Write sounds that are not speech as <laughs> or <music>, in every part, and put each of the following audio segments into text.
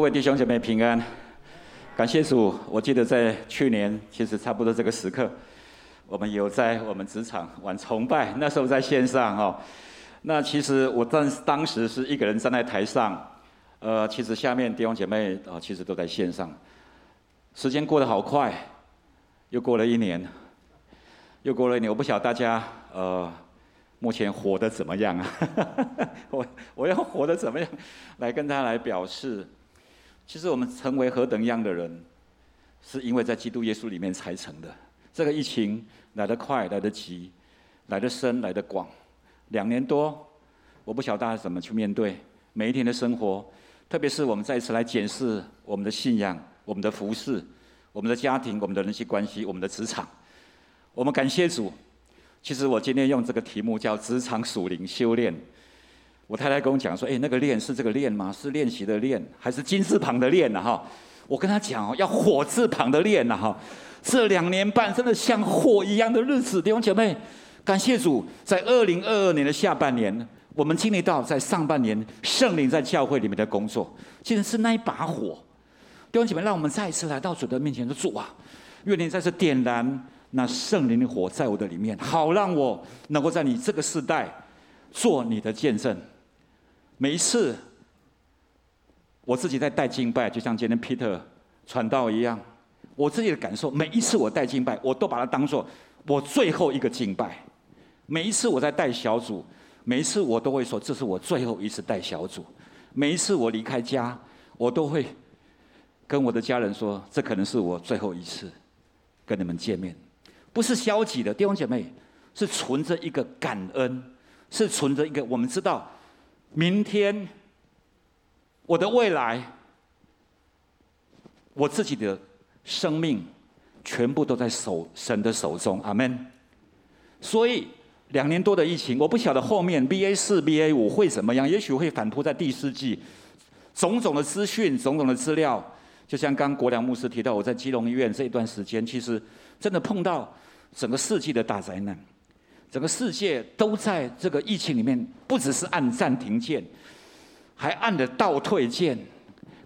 各位弟兄姐妹平安，感谢主。我记得在去年，其实差不多这个时刻，我们有在我们职场玩崇拜，那时候在线上哈。那其实我当当时是一个人站在台上，呃，其实下面弟兄姐妹啊，其实都在线上。时间过得好快，又过了一年，又过了一年，我不晓得大家呃。目前活得怎么样啊？<laughs> 我我要活得怎么样，来跟他来表示。其实我们成为何等样的人，是因为在基督耶稣里面才成的。这个疫情来得快，来得急，来得深，来得广。两年多，我不晓得大家怎么去面对每一天的生活，特别是我们再次来检视我们的信仰、我们的服事、我们的家庭、我们的人际关系、我们的职场。我们感谢主。其实我今天用这个题目叫“职场属灵修炼”。我太太跟我讲说：“哎，那个练是这个练吗？是练习的练，还是金字旁的练呢？”哈，我跟她讲哦，要火字旁的练呐！哈，这两年半真的像火一样的日子，弟兄姐妹，感谢主，在二零二二年的下半年，我们经历到在上半年圣灵在教会里面的工作，竟然是那一把火。弟兄姐妹，让我们再一次来到主的面前，说：“主啊，愿你再次点燃。”那圣灵的火在我的里面，好让我能够在你这个时代做你的见证。每一次我自己在带敬拜，就像今天 Peter 传道一样，我自己的感受，每一次我带敬拜，我都把它当做我最后一个敬拜。每一次我在带小组，每一次我都会说，这是我最后一次带小组。每一次我离开家，我都会跟我的家人说，这可能是我最后一次跟你们见面。不是消极的弟兄姐妹，是存着一个感恩，是存着一个我们知道，明天我的未来，我自己的生命，全部都在手神的手中，阿门。所以两年多的疫情，我不晓得后面 BA 四、BA 五会怎么样，也许会反扑在第四季，种种的资讯、种种的资料，就像刚国良牧师提到，我在基隆医院这一段时间，其实真的碰到。整个世纪的大灾难，整个世界都在这个疫情里面，不只是按暂停键，还按了倒退键。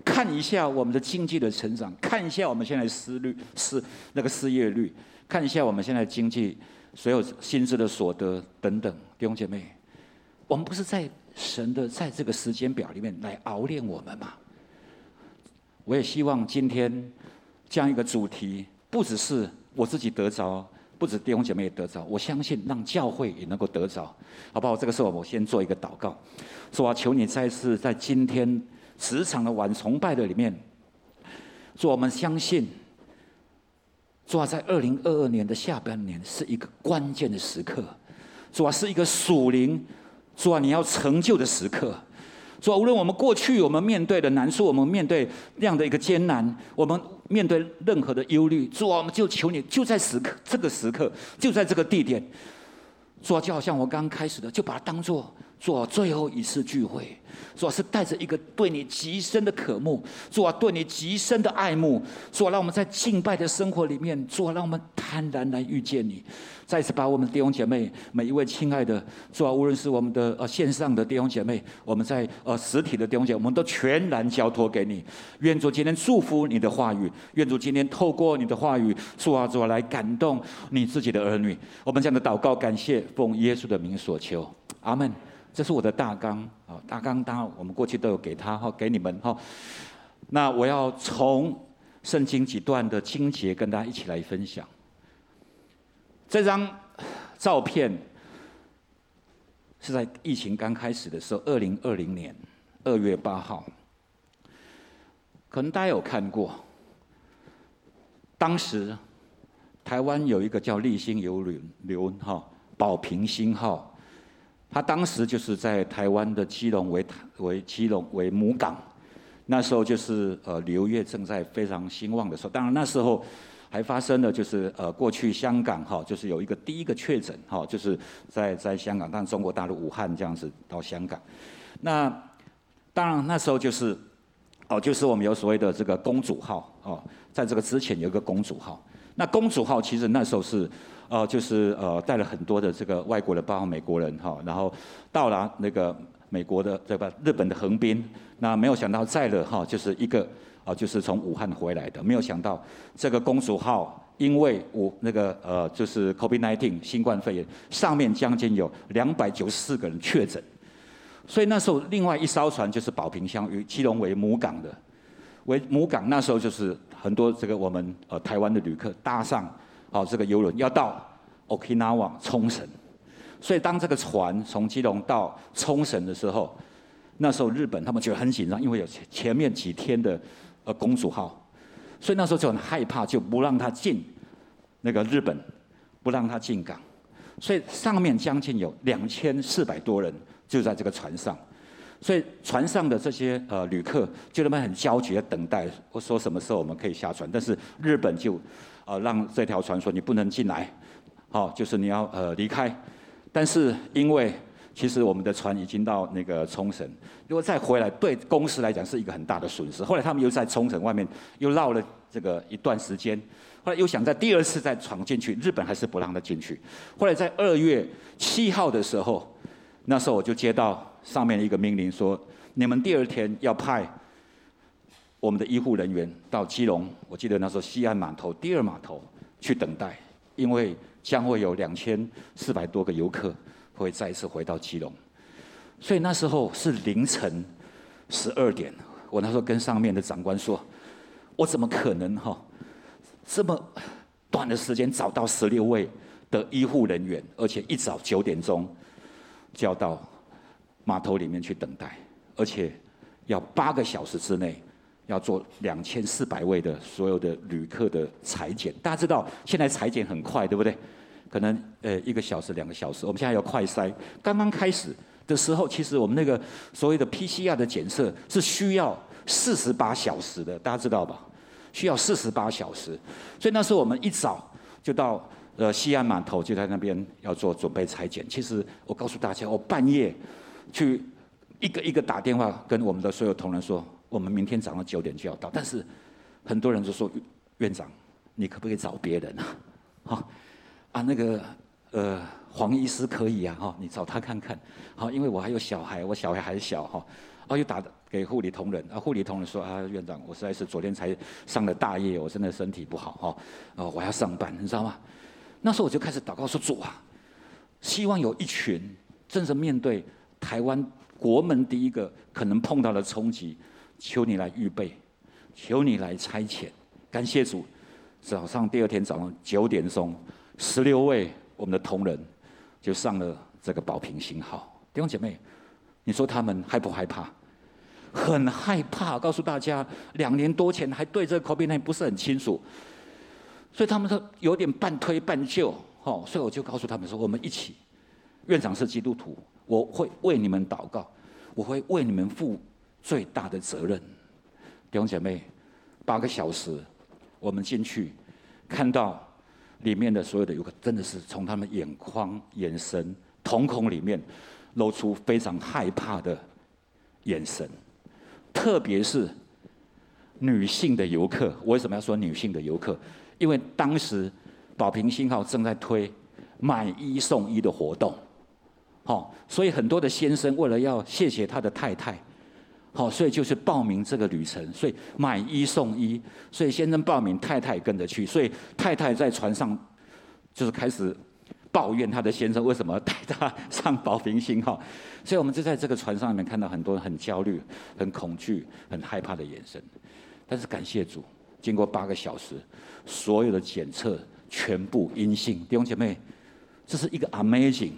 看一下我们的经济的成长，看一下我们现在失率失那个失业率，看一下我们现在经济所有薪资的所得等等。弟兄姐妹，我们不是在神的在这个时间表里面来熬炼我们吗？我也希望今天这样一个主题，不只是我自己得着。不止弟兄姐妹也得着，我相信让教会也能够得着，好不好？这个时候我先做一个祷告，说啊，求你再次在今天职场的晚崇拜的里面，说我们相信，主啊，在二零二二年的下半年是一个关键的时刻，主啊，是一个属灵，主啊，你要成就的时刻。说，无论我们过去我们面对的难处，我们面对那样的一个艰难，我们面对任何的忧虑，主啊，我们就求你，就在时刻这个时刻，就在这个地点，主啊，就好像我刚刚开始的，就把它当做做最后一次聚会。主啊，是带着一个对你极深的渴慕，主啊，对你极深的爱慕，主啊，让我们在敬拜的生活里面，主啊，让我们坦然来遇见你。再次把我们的弟兄姐妹，每一位亲爱的，主啊，无论是我们的呃线上的弟兄姐妹，我们在呃实体的弟兄姐妹，我们都全然交托给你。愿主今天祝福你的话语，愿主今天透过你的话语，主啊，主啊，来感动你自己的儿女。我们这样的祷告，感谢奉耶稣的名所求，阿门。这是我的大纲啊，大纲当然我们过去都有给他哈，给你们哈。那我要从圣经几段的经节跟大家一起来分享。这张照片是在疫情刚开始的时候，二零二零年二月八号，可能大家有看过。当时台湾有一个叫立新游轮流哈宝瓶星号，他当时就是在台湾的基隆为为基隆为母港，那时候就是呃旅游业正在非常兴旺的时候，当然那时候。还发生了，就是呃，过去香港哈，就是有一个第一个确诊哈，就是在在香港，但中国大陆武汉这样子到香港。那当然那时候就是哦，就是我们有所谓的这个公主号哦，在这个之前有一个公主号。那公主号其实那时候是呃，就是呃带了很多的这个外国的，包括美国人哈，然后到了那个美国的对吧？日本的横滨，那没有想到载了哈，就是一个啊，就是从武汉回来的。没有想到这个公主号，因为我那个呃，就是 COVID-19 新冠肺炎，上面将近有两百九十四个人确诊。所以那时候另外一艘船就是宝瓶箱，与基隆为母港的，为母港那时候就是很多这个我们呃台湾的旅客搭上好这个游轮要到 Okinawa 冲绳。所以当这个船从基隆到冲绳的时候，那时候日本他们觉得很紧张，因为有前前面几天的呃公主号，所以那时候就很害怕，就不让他进那个日本，不让他进港。所以上面将近有两千四百多人就在这个船上，所以船上的这些呃旅客就他们很焦急的等待，我说什么时候我们可以下船，但是日本就呃让这条船说你不能进来，好，就是你要呃离开。但是因为其实我们的船已经到那个冲绳，如果再回来，对公司来讲是一个很大的损失。后来他们又在冲绳外面又绕了这个一段时间，后来又想在第二次再闯进去，日本还是不让他进去。后来在二月七号的时候，那时候我就接到上面一个命令说，你们第二天要派我们的医护人员到基隆，我记得那时候西安码头第二码头去等待，因为。将会有两千四百多个游客会再一次回到基隆，所以那时候是凌晨十二点。我那时候跟上面的长官说：“我怎么可能哈这么短的时间找到十六位的医护人员，而且一早九点钟就要到码头里面去等待，而且要八个小时之内要做两千四百位的所有的旅客的裁剪。大家知道现在裁剪很快，对不对？”可能呃一个小时两个小时，我们现在要快筛。刚刚开始的时候，其实我们那个所谓的 PCR 的检测是需要四十八小时的，大家知道吧？需要四十八小时。所以那时候我们一早就到呃西安码头，就在那边要做准备裁剪。其实我告诉大家，我半夜去一个一个打电话跟我们的所有同仁说，我们明天早上九点就要到。但是很多人就说，院长，你可不可以找别人啊？<laughs> 好。啊，那个呃，黄医师可以啊，哈，你找他看看，好，因为我还有小孩，我小孩还小哈，哦，又打给护理同仁，啊，护理同仁说啊，院长，我实在是昨天才上了大夜，我真的身体不好哈，啊，我要上班，你知道吗？那时候我就开始祷告说，主啊，希望有一群真正面对台湾国门第一个可能碰到的冲击，求你来预备，求你来差遣，感谢主，早上第二天早上九点钟。十六位我们的同仁就上了这个宝瓶星号，弟兄姐妹，你说他们害不害怕？很害怕。告诉大家，两年多前还对这个 COVID-19 不是很清楚，所以他们说有点半推半就，哦，所以我就告诉他们说，我们一起。院长是基督徒，我会为你们祷告，我会为你们负最大的责任。弟兄姐妹，八个小时，我们进去看到。里面的所有的游客，真的是从他们眼眶、眼神、瞳孔里面露出非常害怕的眼神，特别是女性的游客。为什么要说女性的游客？因为当时宝瓶信号正在推买一送一的活动，好，所以很多的先生为了要谢谢他的太太。好，所以就是报名这个旅程，所以买一送一，所以先生报名，太太跟着去，所以太太在船上就是开始抱怨他的先生为什么带他上保平星号，所以我们就在这个船上面看到很多很焦虑、很恐惧、很害怕的眼神。但是感谢主，经过八个小时，所有的检测全部阴性。弟兄姐妹，这是一个 amazing，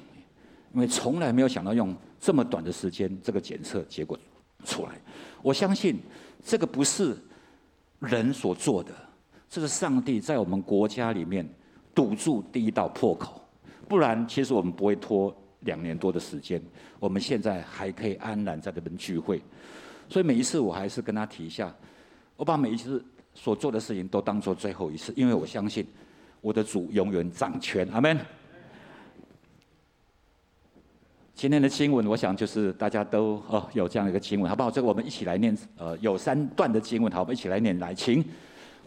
因为从来没有想到用这么短的时间，这个检测结果。出来，我相信这个不是人所做的，这是上帝在我们国家里面堵住第一道破口，不然其实我们不会拖两年多的时间，我们现在还可以安然在这边聚会。所以每一次我还是跟他提一下，我把每一次所做的事情都当做最后一次，因为我相信我的主永远掌权。阿门。今天的经文，我想就是大家都哦有这样一个经文，好不好？这个我们一起来念，呃，有三段的经文，好，我们一起来念来，请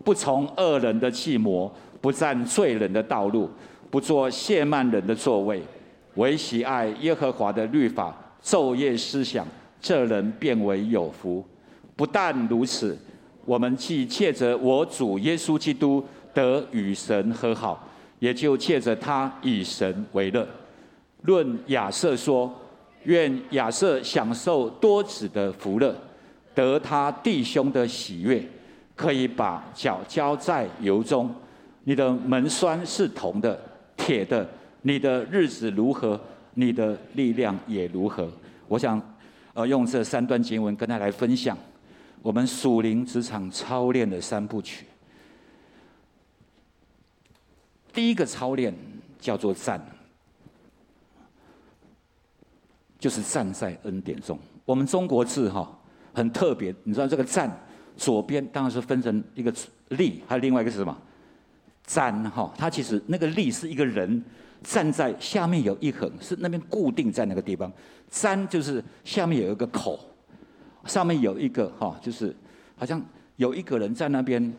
不从恶人的计谋，不占罪人的道路，不坐亵慢人的座位，唯喜爱耶和华的律法，昼夜思想，这人便为有福。不但如此，我们既借着我主耶稣基督得与神和好，也就借着他以神为乐。论亚瑟说：愿亚瑟享受多子的福乐，得他弟兄的喜悦，可以把脚浇在油中。你的门栓是铜的、铁的，你的日子如何，你的力量也如何。我想，呃，用这三段经文跟大家来分享我们属灵职场操练的三部曲。第一个操练叫做站，就是站在恩典中。我们中国字哈很特别，你知道这个站左边当然是分成一个立，还有另外一个是什么？站哈，它其实那个立是一个人站在下面有一横，是那边固定在那个地方。站就是下面有一个口，上面有一个哈，就是好像有一个人在那边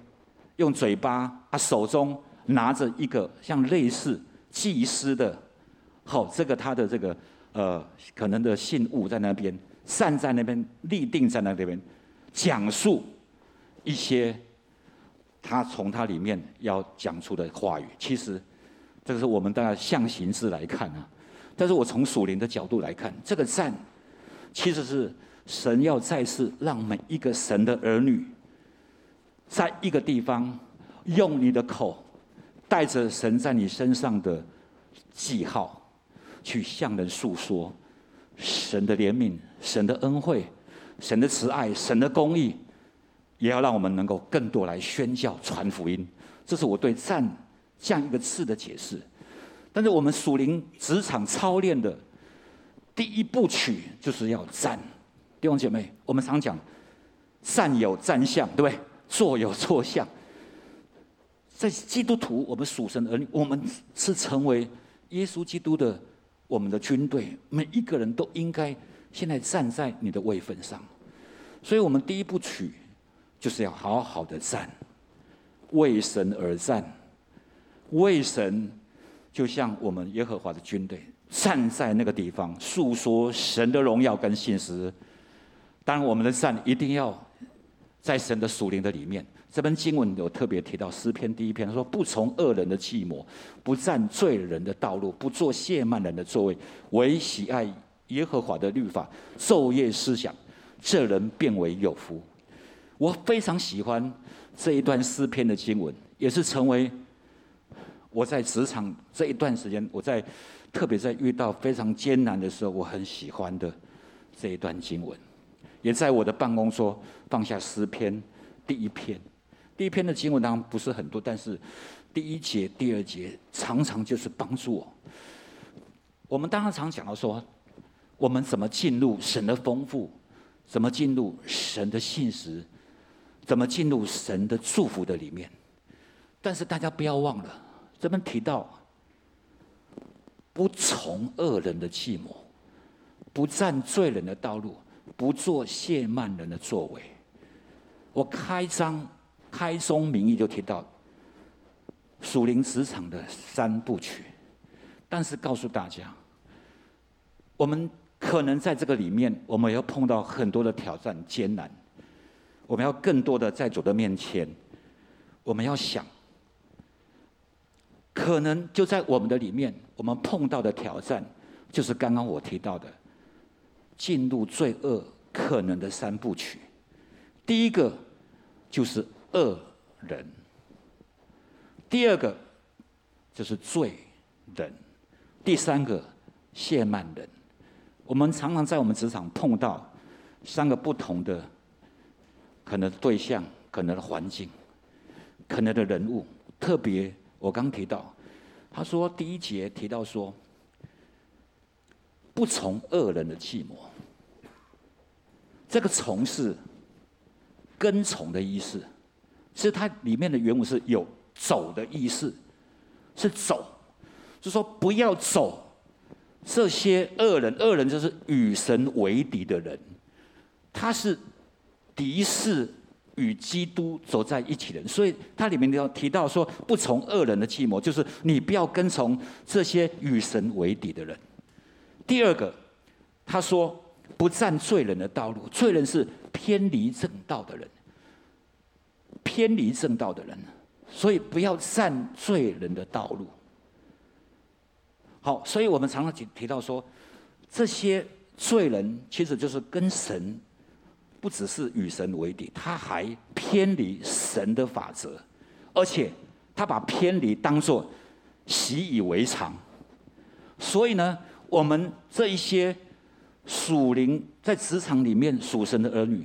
用嘴巴啊，手中拿着一个像类似祭司的，好，这个他的这个呃可能的信物在那边站在那边立定在那边讲述一些。他从他里面要讲出的话语，其实这个是我们大家象形式来看啊。但是我从属灵的角度来看，这个站其实是神要再次让每一个神的儿女，在一个地方用你的口，带着神在你身上的记号，去向人诉说神的怜悯、神的恩惠、神的慈爱、神的公义。也要让我们能够更多来宣教传福音，这是我对“赞”这样一个字的解释。但是我们属灵职场操练的第一部曲就是要站，弟兄姐妹，我们常讲站有站相，对不对？坐有坐相。在基督徒，我们属神儿女，我们是成为耶稣基督的我们的军队，每一个人都应该现在站在你的位分上。所以我们第一步曲。就是要好好的站，为神而战，为神，就像我们耶和华的军队站在那个地方，诉说神的荣耀跟信实。当然，我们的站一定要在神的属灵的里面。这篇经文有特别提到诗篇第一篇，他说：“不从恶人的计谋，不占罪人的道路，不做亵慢人的座位，唯喜爱耶和华的律法，昼夜思想，这人便为有福。”我非常喜欢这一段诗篇的经文，也是成为我在职场这一段时间，我在特别在遇到非常艰难的时候，我很喜欢的这一段经文，也在我的办公桌放下诗篇第一篇。第一篇的经文当然不是很多，但是第一节、第二节常常就是帮助我。我们当然常讲到说，我们怎么进入神的丰富，怎么进入神的信实。怎么进入神的祝福的里面？但是大家不要忘了，这边提到不从恶人的计谋，不站罪人的道路，不做亵慢人的作为。我开章开宗明义就提到属灵职场的三部曲，但是告诉大家，我们可能在这个里面，我们要碰到很多的挑战艰难。我们要更多的在主的面前，我们要想，可能就在我们的里面，我们碰到的挑战，就是刚刚我提到的，进入罪恶可能的三部曲。第一个就是恶人，第二个就是罪人，第三个亵慢人。我们常常在我们职场碰到三个不同的。可能对象，可能的环境，可能的人物，特别我刚提到，他说第一节提到说，不从恶人的计谋，这个从是跟从的意思，是它里面的原文是有走的意思，是走，就说不要走这些恶人，恶人就是与神为敌的人，他是。敌视与基督走在一起的人，所以它里面要提到说，不从恶人的计谋，就是你不要跟从这些与神为敌的人。第二个，他说不占罪人的道路，罪人是偏离正道的人，偏离正道的人，所以不要占罪人的道路。好，所以我们常常提提到说，这些罪人其实就是跟神不只是与神为敌，他还偏离神的法则，而且他把偏离当作习以为常。所以呢，我们这一些属灵在职场里面属神的儿女，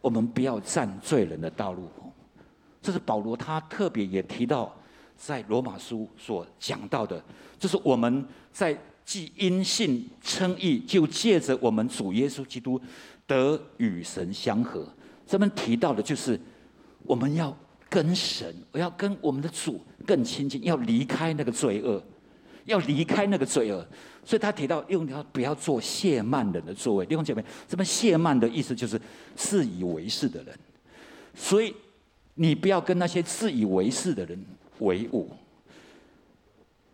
我们不要占罪人的道路。这是保罗他特别也提到。在罗马书所讲到的，就是我们在既因信称义，就借着我们主耶稣基督得与神相合。这边提到的就是我们要跟神，我要跟我们的主更亲近，要离开那个罪恶，要离开那个罪恶。所以他提到用要不要做亵慢人的作为。弟兄姐妹，这边亵慢的意思就是自以为是的人。所以你不要跟那些自以为是的人。为伍，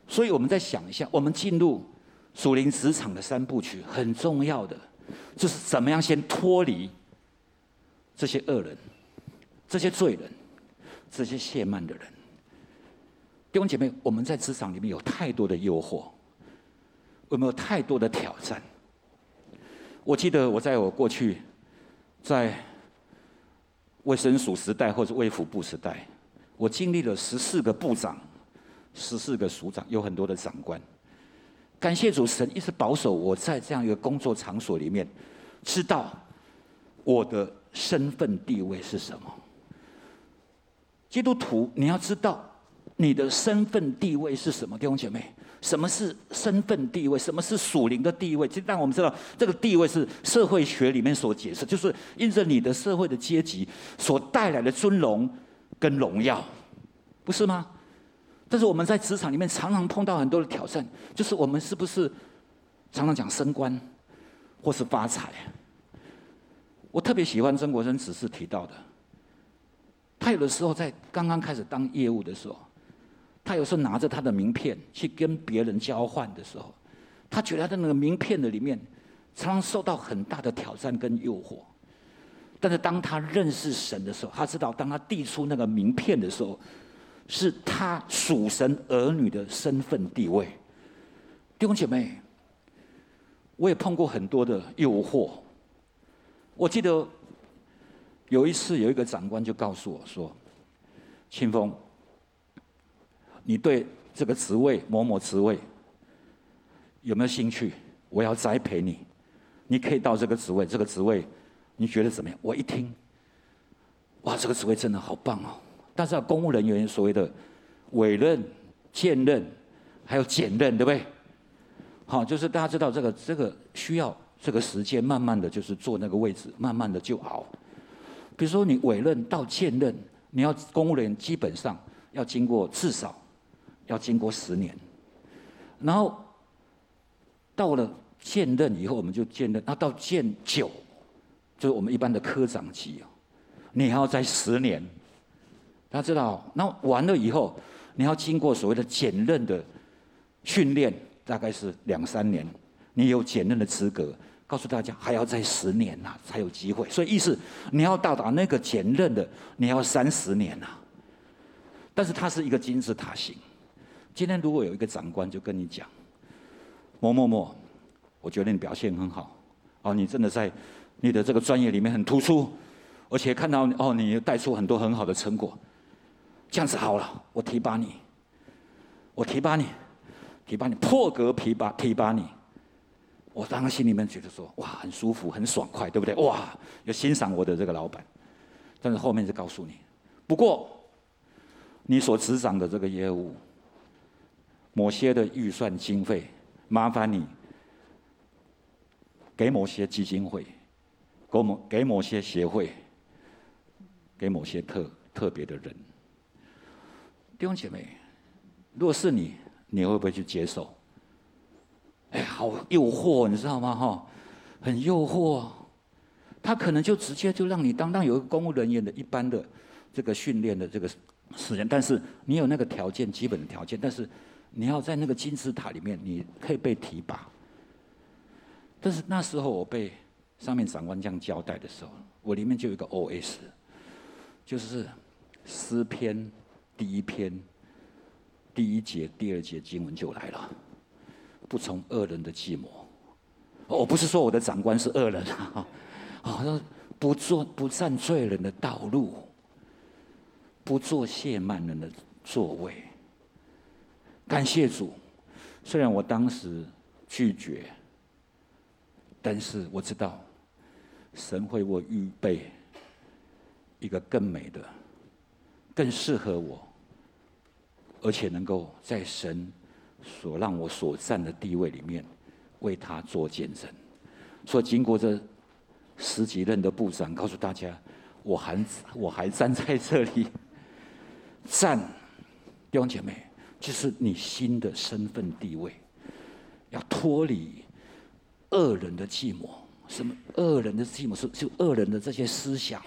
所以我们再想一下，我们进入属灵职场的三部曲，很重要的就是怎么样先脱离这些恶人、这些罪人、这些亵慢的人。弟兄姐妹，我们在职场里面有太多的诱惑，有没有太多的挑战？我记得我在我过去在卫生署时代或者卫福部时代。我经历了十四个部长，十四个署长，有很多的长官。感谢主，神一直保守我在这样一个工作场所里面，知道我的身份地位是什么。基督徒，你要知道你的身份地位是什么，弟兄姐妹。什么是身份地位？什么是属灵的地位？其实，但我们知道，这个地位是社会学里面所解释，就是因着你的社会的阶级所带来的尊荣。跟荣耀，不是吗？但是我们在职场里面常常碰到很多的挑战，就是我们是不是常常讲升官，或是发财？我特别喜欢曾国生只是提到的，他有的时候在刚刚开始当业务的时候，他有时候拿着他的名片去跟别人交换的时候，他觉得他的那个名片的里面常常受到很大的挑战跟诱惑。但是当他认识神的时候，他知道当他递出那个名片的时候，是他属神儿女的身份地位。弟兄姐妹，我也碰过很多的诱惑。我记得有一次，有一个长官就告诉我说：“清风，你对这个职位某某职位有没有兴趣？我要栽培你，你可以到这个职位，这个职位。”你觉得怎么样？我一听，哇，这个职位真的好棒哦！但是公务人员所谓的委任、兼任，还有兼任，对不对？好，就是大家知道这个这个需要这个时间，慢慢的就是坐那个位置，慢慢的就熬。比如说你委任到兼任，你要公务人员基本上要经过至少要经过十年，然后到了兼任以后，我们就兼任，那到兼九。就是我们一般的科长级哦，你还要再十年，大家知道，那完了以后，你要经过所谓的检任的训练，大概是两三年，你有检任的资格。告诉大家，还要再十年呐，才有机会。所以意思，你要到达那个检任的，你要三十年呐。但是它是一个金字塔型。今天如果有一个长官就跟你讲，某某某，我觉得你表现很好，哦，你真的在。你的这个专业里面很突出，而且看到哦，你带出很多很好的成果，这样子好了，我提拔你，我提拔你，提拔你，破格提拔提拔你。我当然心里面觉得说，哇，很舒服，很爽快，对不对？哇，有欣赏我的这个老板。但是后面就告诉你，不过你所执掌的这个业务，某些的预算经费，麻烦你给某些基金会。给某给某些协会，给某些特特别的人，弟兄姐妹，如果是你，你会不会去接受？哎，好诱惑，你知道吗？哈，很诱惑，他可能就直接就让你当当有一个公务人员的一般的这个训练的这个时间，但是你有那个条件，基本的条件，但是你要在那个金字塔里面，你可以被提拔。但是那时候我被上面长官这样交代的时候，我里面就有一个 OS，就是诗篇第一篇第一节、第二节经文就来了，不从恶人的计谋。我不是说我的长官是恶人啊，啊，<laughs> 不做不占罪人的道路，不做亵慢人的座位。感谢主，虽然我当时拒绝，但是我知道神会为我预备一个更美的、更适合我，而且能够在神所让我所站的地位里面。为他做见证，所以经过这十几任的部长，告诉大家，我还我还站在这里站，弟兄姐妹，就是你新的身份地位，要脱离恶人的计谋，什么恶人的计谋是就恶人的这些思想，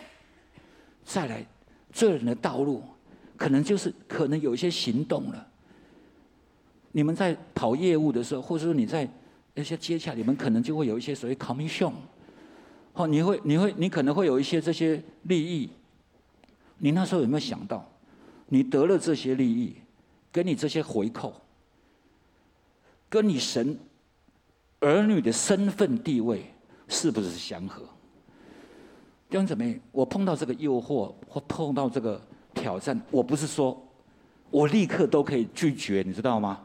再来罪人的道路，可能就是可能有一些行动了。你们在跑业务的时候，或者说你在。那些接洽，你们可能就会有一些所谓 commission，哦，你会，你会，你可能会有一些这些利益。你那时候有没有想到，你得了这些利益，给你这些回扣，跟你神儿女的身份地位是不是相合？弟兄姊妹，我碰到这个诱惑或碰到这个挑战，我不是说我立刻都可以拒绝，你知道吗？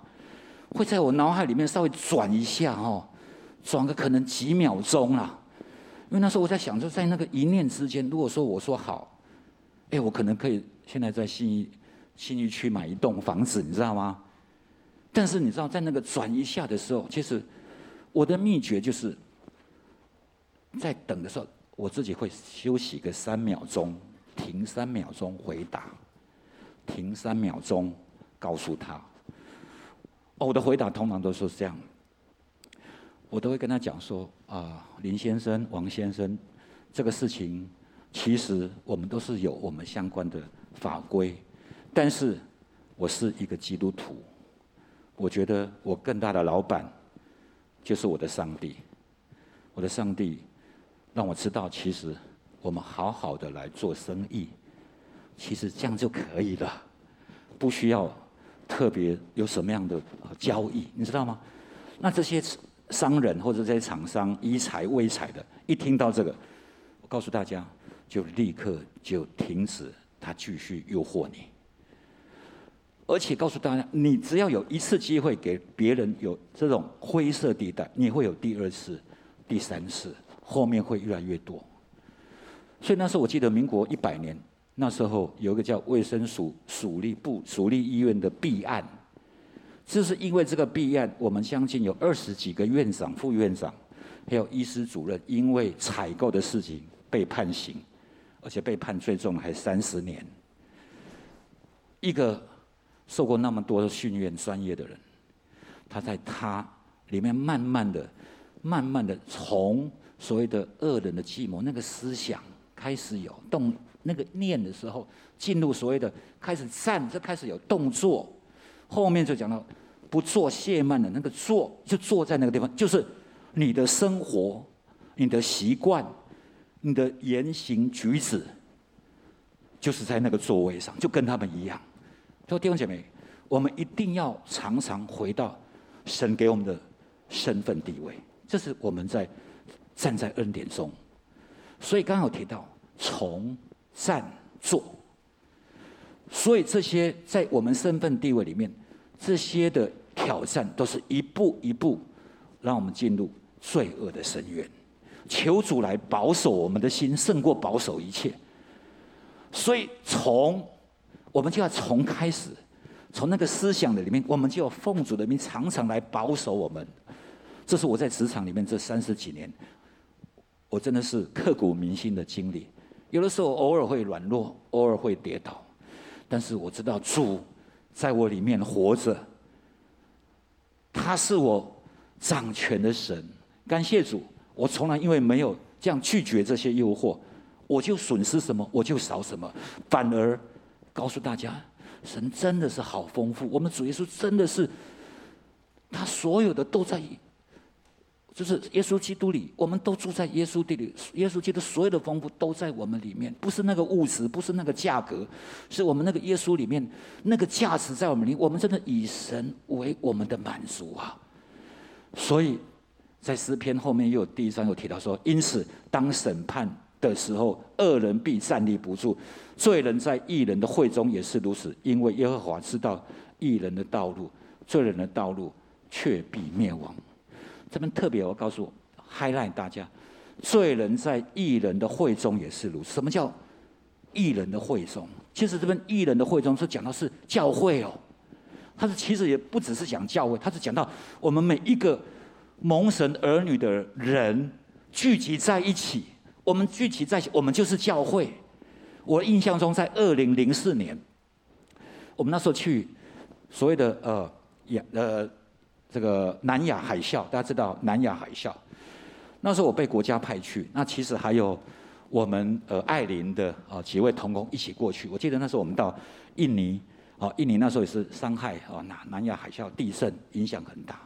会在我脑海里面稍微转一下哦，转个可能几秒钟啦。因为那时候我在想，就在那个一念之间，如果说我说好，哎，我可能可以现在在信义信义区买一栋房子，你知道吗？但是你知道，在那个转一下的时候，其实我的秘诀就是在等的时候，我自己会休息个三秒钟，停三秒钟回答，停三秒钟告诉他。哦我的回答通常都是这样，我都会跟他讲说：啊，林先生、王先生，这个事情其实我们都是有我们相关的法规，但是我是一个基督徒，我觉得我更大的老板就是我的上帝，我的上帝让我知道，其实我们好好的来做生意，其实这样就可以了，不需要。特别有什么样的交易，你知道吗？那这些商人或者这些厂商，以财为财的，一听到这个，我告诉大家，就立刻就停止他继续诱惑你。而且告诉大家，你只要有一次机会给别人有这种灰色地带，你会有第二次、第三次，后面会越来越多。所以那时候我记得民国一百年。那时候有一个叫卫生署署立部署立医院的弊案，就是因为这个弊案，我们相信有二十几个院长、副院长，还有医师主任，因为采购的事情被判刑，而且被判最重还三十年。一个受过那么多训练、专业的人，他在他里面慢慢的、慢慢的从所谓的恶人的计谋那个思想开始有动。那个念的时候，进入所谓的开始站，就开始有动作，后面就讲到不做亵慢的那个坐，就坐在那个地方，就是你的生活、你的习惯、你的言行举止，就是在那个座位上，就跟他们一样。说弟兄姐妹，我们一定要常常回到神给我们的身份地位，这是我们在站在恩典中。所以刚刚有提到从。站坐，所以这些在我们身份地位里面，这些的挑战都是一步一步让我们进入罪恶的深渊。求主来保守我们的心，胜过保守一切。所以从我们就要从开始，从那个思想的里面，我们就要奉主的名，常常来保守我们。这是我在职场里面这三十几年，我真的是刻骨铭心的经历。有的时候偶尔会软弱，偶尔会跌倒，但是我知道主在我里面活着，他是我掌权的神。感谢主，我从来因为没有这样拒绝这些诱惑，我就损失什么，我就少什么，反而告诉大家，神真的是好丰富。我们主耶稣真的是，他所有的都在就是耶稣基督里，我们都住在耶稣地里。耶稣基督所有的丰富都在我们里面，不是那个物质，不是那个价格，是我们那个耶稣里面那个价值在我们里。我们真的以神为我们的满足啊！所以在诗篇后面又有第一章有提到说，因此当审判的时候，恶人必站立不住，罪人在异人的会中也是如此，因为耶和华知道异人的道路，罪人的道路却必灭亡。这边特别，我告诉我，highlight 大家，罪人在异人的会中也是如此。什么叫异人的会中？其实这边异人的会中是讲到是教会哦，他是其实也不只是讲教会，他是讲到我们每一个蒙神儿女的人聚集在一起，我们聚集在，我们就是教会。我印象中，在二零零四年，我们那时候去所谓的呃亚呃。这个南亚海啸，大家知道南亚海啸，那时候我被国家派去，那其实还有我们呃爱琳的啊几位同工一起过去。我记得那时候我们到印尼，啊印尼那时候也是伤害啊南南亚海啸地震影响很大，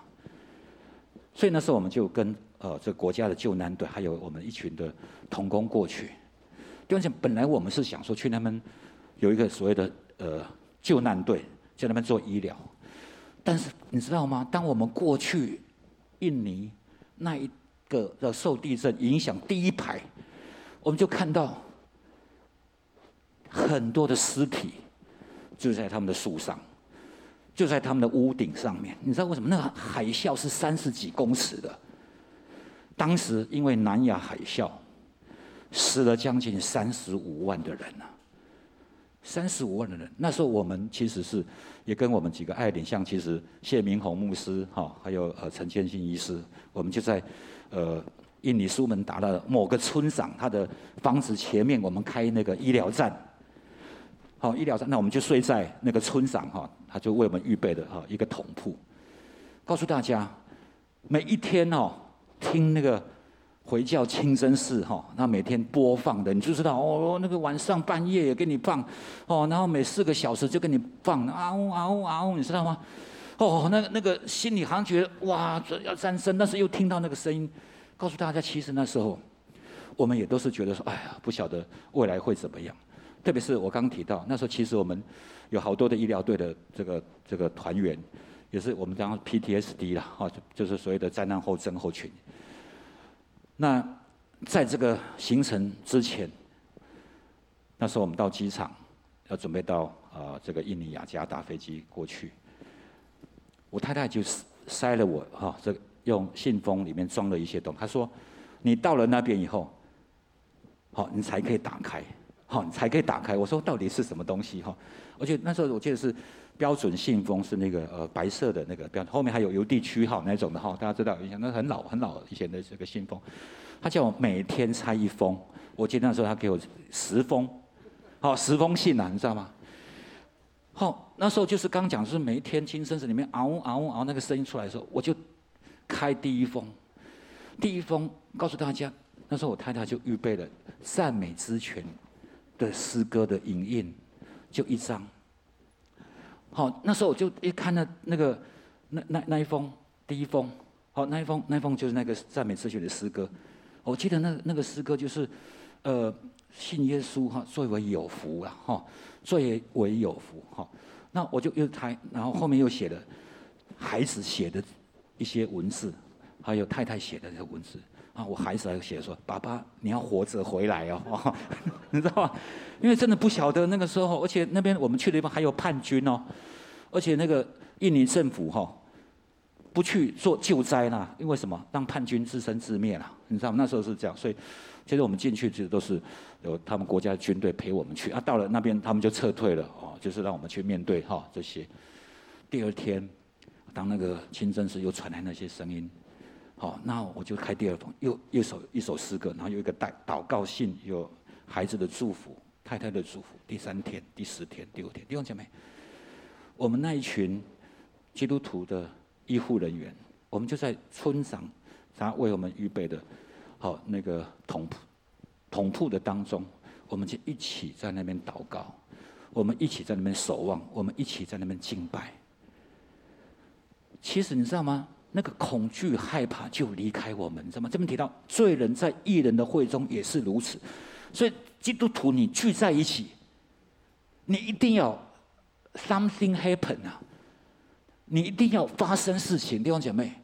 所以那时候我们就跟呃这国家的救难队还有我们一群的童工过去。第二件，本来我们是想说去那边有一个所谓的呃救难队在那边做医疗。但是你知道吗？当我们过去印尼那一个的受地震影响第一排，我们就看到很多的尸体，就在他们的树上，就在他们的屋顶上面。你知道为什么？那个海啸是三十几公尺的，当时因为南亚海啸，死了将近三十五万的人呢。三十五万的人，那时候我们其实是也跟我们几个爱邻，像其实谢明宏牧师哈，还有呃陈建新医师，我们就在呃印尼苏门答腊某个村长他的房子前面，我们开那个医疗站，好医疗站，那我们就睡在那个村长哈，他就为我们预备的哈一个桶铺，告诉大家每一天哦听那个。回教清真寺哈，那每天播放的，你就知道哦，那个晚上半夜也给你放，哦，然后每四个小时就给你放啊呜啊呜啊呜，你知道吗？哦，那个那个心里好像觉得哇，这要战争，但是又听到那个声音，告诉大家，其实那时候我们也都是觉得说，哎呀，不晓得未来会怎么样。特别是我刚提到那时候，其实我们有好多的医疗队的这个这个团员，也是我们讲 PTSD 啦，哈，就是所谓的灾难后症候群。那在这个行程之前，那时候我们到机场，要准备到啊这个印尼雅加达飞机过去。我太太就塞了我哈，这个用信封里面装了一些东西。她说：“你到了那边以后，好，你才可以打开，好，你才可以打开。”我说：“到底是什么东西？”哈，而且那时候我记得是标准信封，是那个呃白色的那个标，后面还有邮递区号那种的哈，大家知道，以前那很老很老以前的这个信封。他叫我每天拆一封，我记得那时候他给我十封，好十封信呐，你知道吗？好，那时候就是刚讲是每一天清真寺里面嗷嗷嗷那个声音出来的时候，我就开第一封，第一封告诉大家，那时候我太太就预备了赞美之泉的诗歌的影印，就一张。好，那时候我就一看那那个那那那一封第一封，好那一封那一封就是那个赞美之泉的诗歌。我记得那那个诗歌就是，呃，信耶稣哈，最为有福了哈，最为有福哈。那我就又抬，然后后面又写了孩子写的一些文字，还有太太写的这些文字啊。我孩子还写说：“爸爸，你要活着回来哦。<laughs> ”你知道吗？因为真的不晓得那个时候，而且那边我们去的地方还有叛军哦，而且那个印尼政府哈。不去做救灾啦，因为什么？让叛军自生自灭啦，你知道吗？那时候是这样，所以其实我们进去其实都是有他们国家的军队陪我们去啊。到了那边，他们就撤退了哦，就是让我们去面对哈这些。第二天，当那个清真寺又传来那些声音，哦，那我就开第二封，又一首一首诗歌，然后有一个带祷告信，有孩子的祝福，太太的祝福。第三天、第四天、第五天，弟兄姐妹，我们那一群基督徒的。医护人员，我们就在村长他为我们预备的，好那个统铺统铺的当中，我们就一起在那边祷告，我们一起在那边守望，我们一起在那边敬拜。其实你知道吗？那个恐惧害怕就离开我们，知道吗？这边提到罪人在异人的会中也是如此，所以基督徒你聚在一起，你一定要 something happen 啊，你一定要发生事情，弟兄姐妹，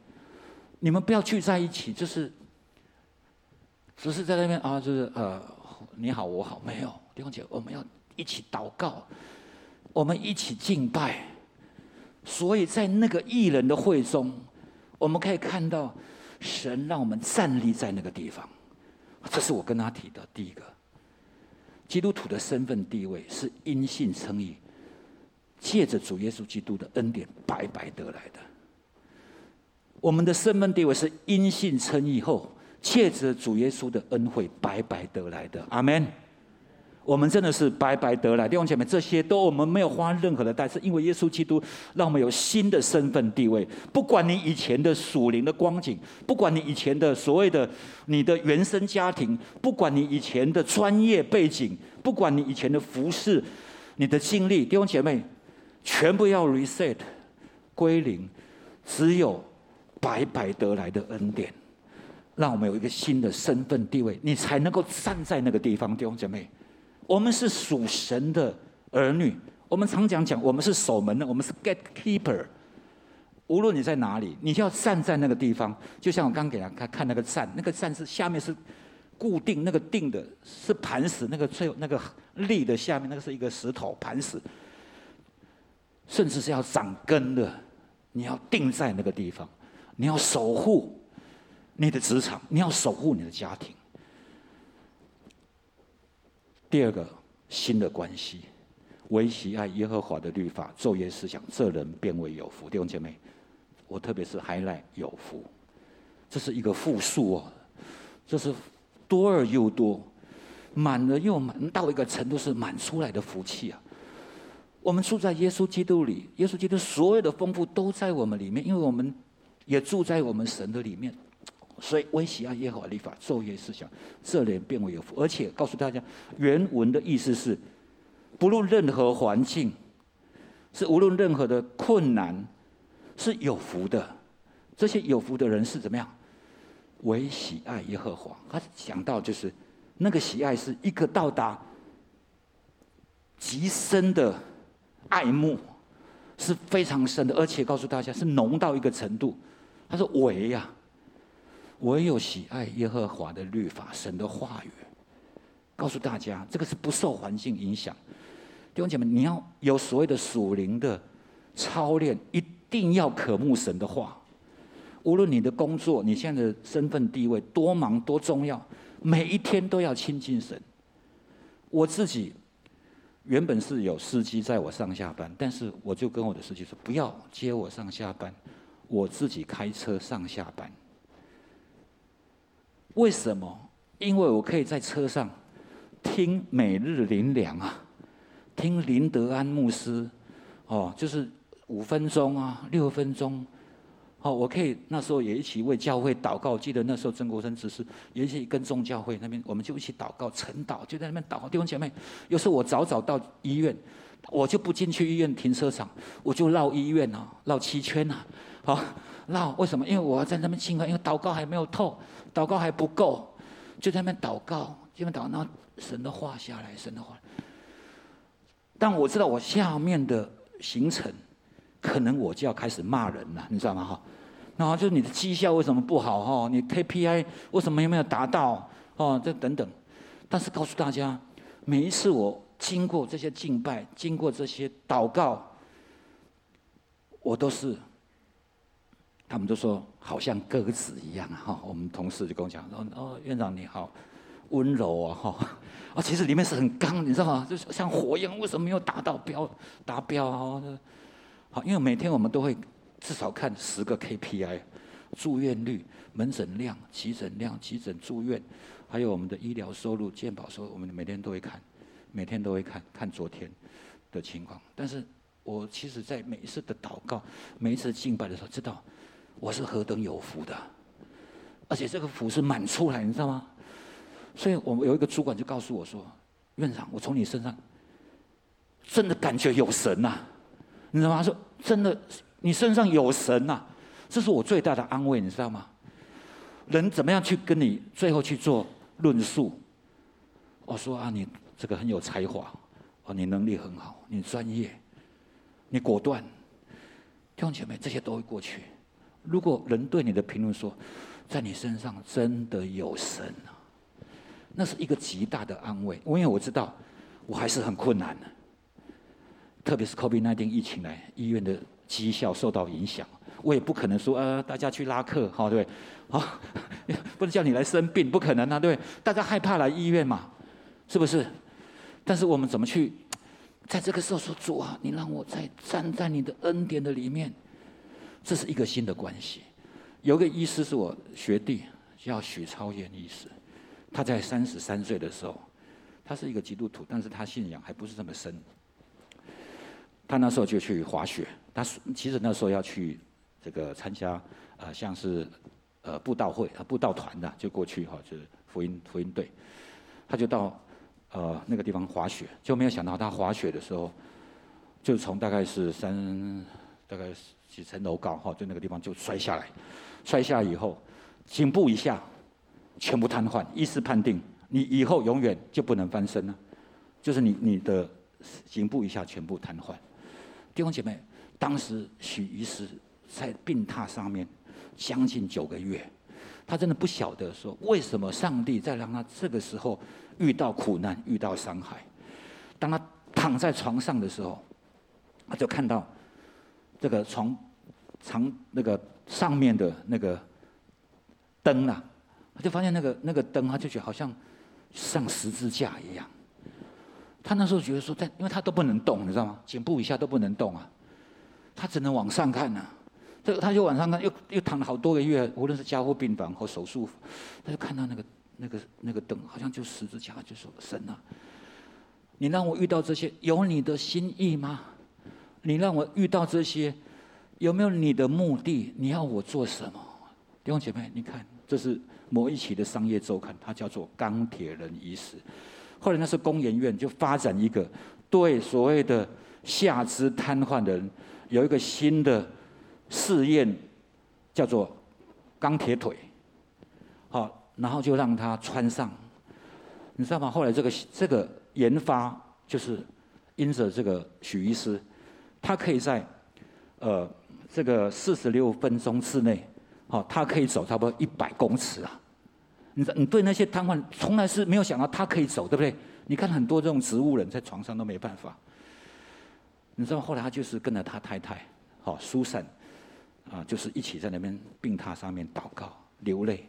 你们不要聚在一起，就是只是在那边啊，就是呃你好我好，没有弟兄姐，我们要一起祷告，我们一起敬拜，所以在那个义人的会中。我们可以看到，神让我们站立在那个地方，这是我跟他提的第一个。基督徒的身份地位是因信称义，借着主耶稣基督的恩典白白得来的。我们的身份地位是因信称义后，借着主耶稣的恩惠白白得来的。阿门。我们真的是白白得来，弟兄姐妹，这些都我们没有花任何的代价，因为耶稣基督让我们有新的身份地位。不管你以前的属灵的光景，不管你以前的所谓的你的原生家庭，不管你以前的专业背景，不管你以前的服饰，你的经历，弟兄姐妹，全部要 reset 归零，只有白白得来的恩典，让我们有一个新的身份地位，你才能够站在那个地方，弟兄姐妹。我们是属神的儿女，我们常讲讲，我们是守门的，我们是 gatekeeper。无论你在哪里，你就要站在那个地方。就像我刚给他看看那个站，那个站是下面是固定，那个定的是磐石，那个最那个立的下面那个是一个石头磐石，甚至是要长根的。你要定在那个地方，你要守护你的职场，你要守护你的家庭。第二个新的关系，唯喜爱耶和华的律法，昼夜思想，这人便为有福。弟兄姐妹，我特别是还来有福，这是一个复数哦，这是多而又多，满了又满，到一个程度是满出来的福气啊。我们住在耶稣基督里，耶稣基督所有的丰富都在我们里面，因为我们也住在我们神的里面。所以，惟喜爱耶和华立法，昼夜思想，这人变为有福。而且告诉大家，原文的意思是，不论任何环境，是无论任何的困难，是有福的。这些有福的人是怎么样？惟喜爱耶和华。他讲到就是，那个喜爱是一个到达极深的爱慕，是非常深的，而且告诉大家是浓到一个程度。他说：“为呀。”唯有喜爱耶和华的律法，神的话语，告诉大家，这个是不受环境影响。弟兄姐妹，你要有所谓的属灵的操练，一定要渴慕神的话。无论你的工作，你现在的身份地位多忙多重要，每一天都要亲近神。我自己原本是有司机载我上下班，但是我就跟我的司机说，不要接我上下班，我自己开车上下班。为什么？因为我可以在车上听每日灵粮啊，听林德安牧师，哦，就是五分钟啊，六分钟，哦，我可以那时候也一起为教会祷告。记得那时候曾国生只是也一起跟众教会那边，我们就一起祷告晨祷，就在那边祷告。弟兄姐妹，有时候我早早到医院，我就不进去医院停车场，我就绕医院啊，绕七圈啊，好。绕为什么？因为我要在那边敬拜，因为祷告还没有透，祷告还不够，就在那边祷告，就在那边祷告，然后神的话下来，神的话。但我知道我下面的行程，可能我就要开始骂人了，你知道吗？哈，然后就是你的绩效为什么不好？哈，你 KPI 为什么又没有达到？哦，这等等。但是告诉大家，每一次我经过这些敬拜，经过这些祷告，我都是。他们都说好像鸽子一样哈，我们同事就跟我讲说：“哦，院长你好，温柔啊哈，啊其实里面是很刚，你知道吗？就是像火焰，为什么没有达到标达标啊？好，因为每天我们都会至少看十个 KPI，住院率、门诊量、急诊量、急诊住院，还有我们的医疗收入、健保收入，我们每天都会看，每天都会看看昨天的情况。但是我其实，在每一次的祷告、每一次敬拜的时候，知道。我是何等有福的，而且这个福是满出来，你知道吗？所以我们有一个主管就告诉我说：“院长，我从你身上真的感觉有神呐、你知道吗？他说真的，你身上有神呐、这是我最大的安慰，你知道吗？人怎么样去跟你最后去做论述？我说啊，你这个很有才华，哦，你能力很好，你专业，你果断，弟兄姐妹，这些都会过去。如果人对你的评论说，在你身上真的有神啊，那是一个极大的安慰。因为我知道，我还是很困难的，特别是 COVID 那天疫情来，医院的绩效受到影响，我也不可能说呃，大家去拉客，好对不对？好，<laughs> 不能叫你来生病，不可能啊，对？大家害怕来医院嘛，是不是？但是我们怎么去，在这个时候说主啊，你让我再站在你的恩典的里面。这是一个新的关系。有个医师是我学弟，叫许超彦医师。他在三十三岁的时候，他是一个基督徒，但是他信仰还不是这么深。他那时候就去滑雪，他其实那时候要去这个参加呃，像是呃布道会啊布道团的，就过去哈，就是福音福音队。他就到呃那个地方滑雪，就没有想到他滑雪的时候，就从大概是三大概是。几层楼高哈，就那个地方就摔下来，摔下来以后，颈部以下全部瘫痪。医师判定你以后永远就不能翻身了，就是你你的颈部以下全部瘫痪。弟兄姐妹，当时许医师在病榻上面将近九个月，他真的不晓得说为什么上帝在让他这个时候遇到苦难、遇到伤害。当他躺在床上的时候，他就看到。这个床床那个上面的那个灯啊，他就发现那个那个灯，他就觉得好像像十字架一样。他那时候觉得说，在因为他都不能动，你知道吗？颈部以下都不能动啊，他只能往上看呐、啊。这个他就往上看，又又躺了好多个月，无论是加护病房或手术，他就看到那个那个那个灯，好像就十字架，就说神啊，你让我遇到这些，有你的心意吗？你让我遇到这些，有没有你的目的？你要我做什么？弟兄姐妹，你看，这是某一期的商业周刊，它叫做《钢铁人已死》。后来那是工研院就发展一个对所谓的下肢瘫痪的人有一个新的试验，叫做钢铁腿。好，然后就让他穿上，你知道吗？后来这个这个研发就是因着这个许医师。他可以在，呃，这个四十六分钟之内，好，他可以走差不多一百公尺啊！你你对那些瘫痪从来是没有想到他可以走，对不对？你看很多这种植物人在床上都没办法。你知道后来他就是跟着他太太，好，苏珊，啊，就是一起在那边病榻上面祷告流泪。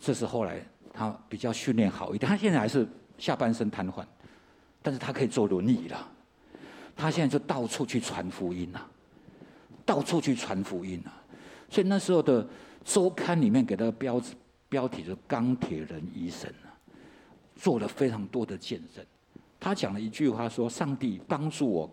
这是后来他比较训练好一点，他现在还是下半身瘫痪，但是他可以坐轮椅了。他现在就到处去传福音呐，到处去传福音呐，所以那时候的周刊里面给他的标标题是“钢铁人医生”啊，做了非常多的见证。他讲了一句话说：“上帝帮助我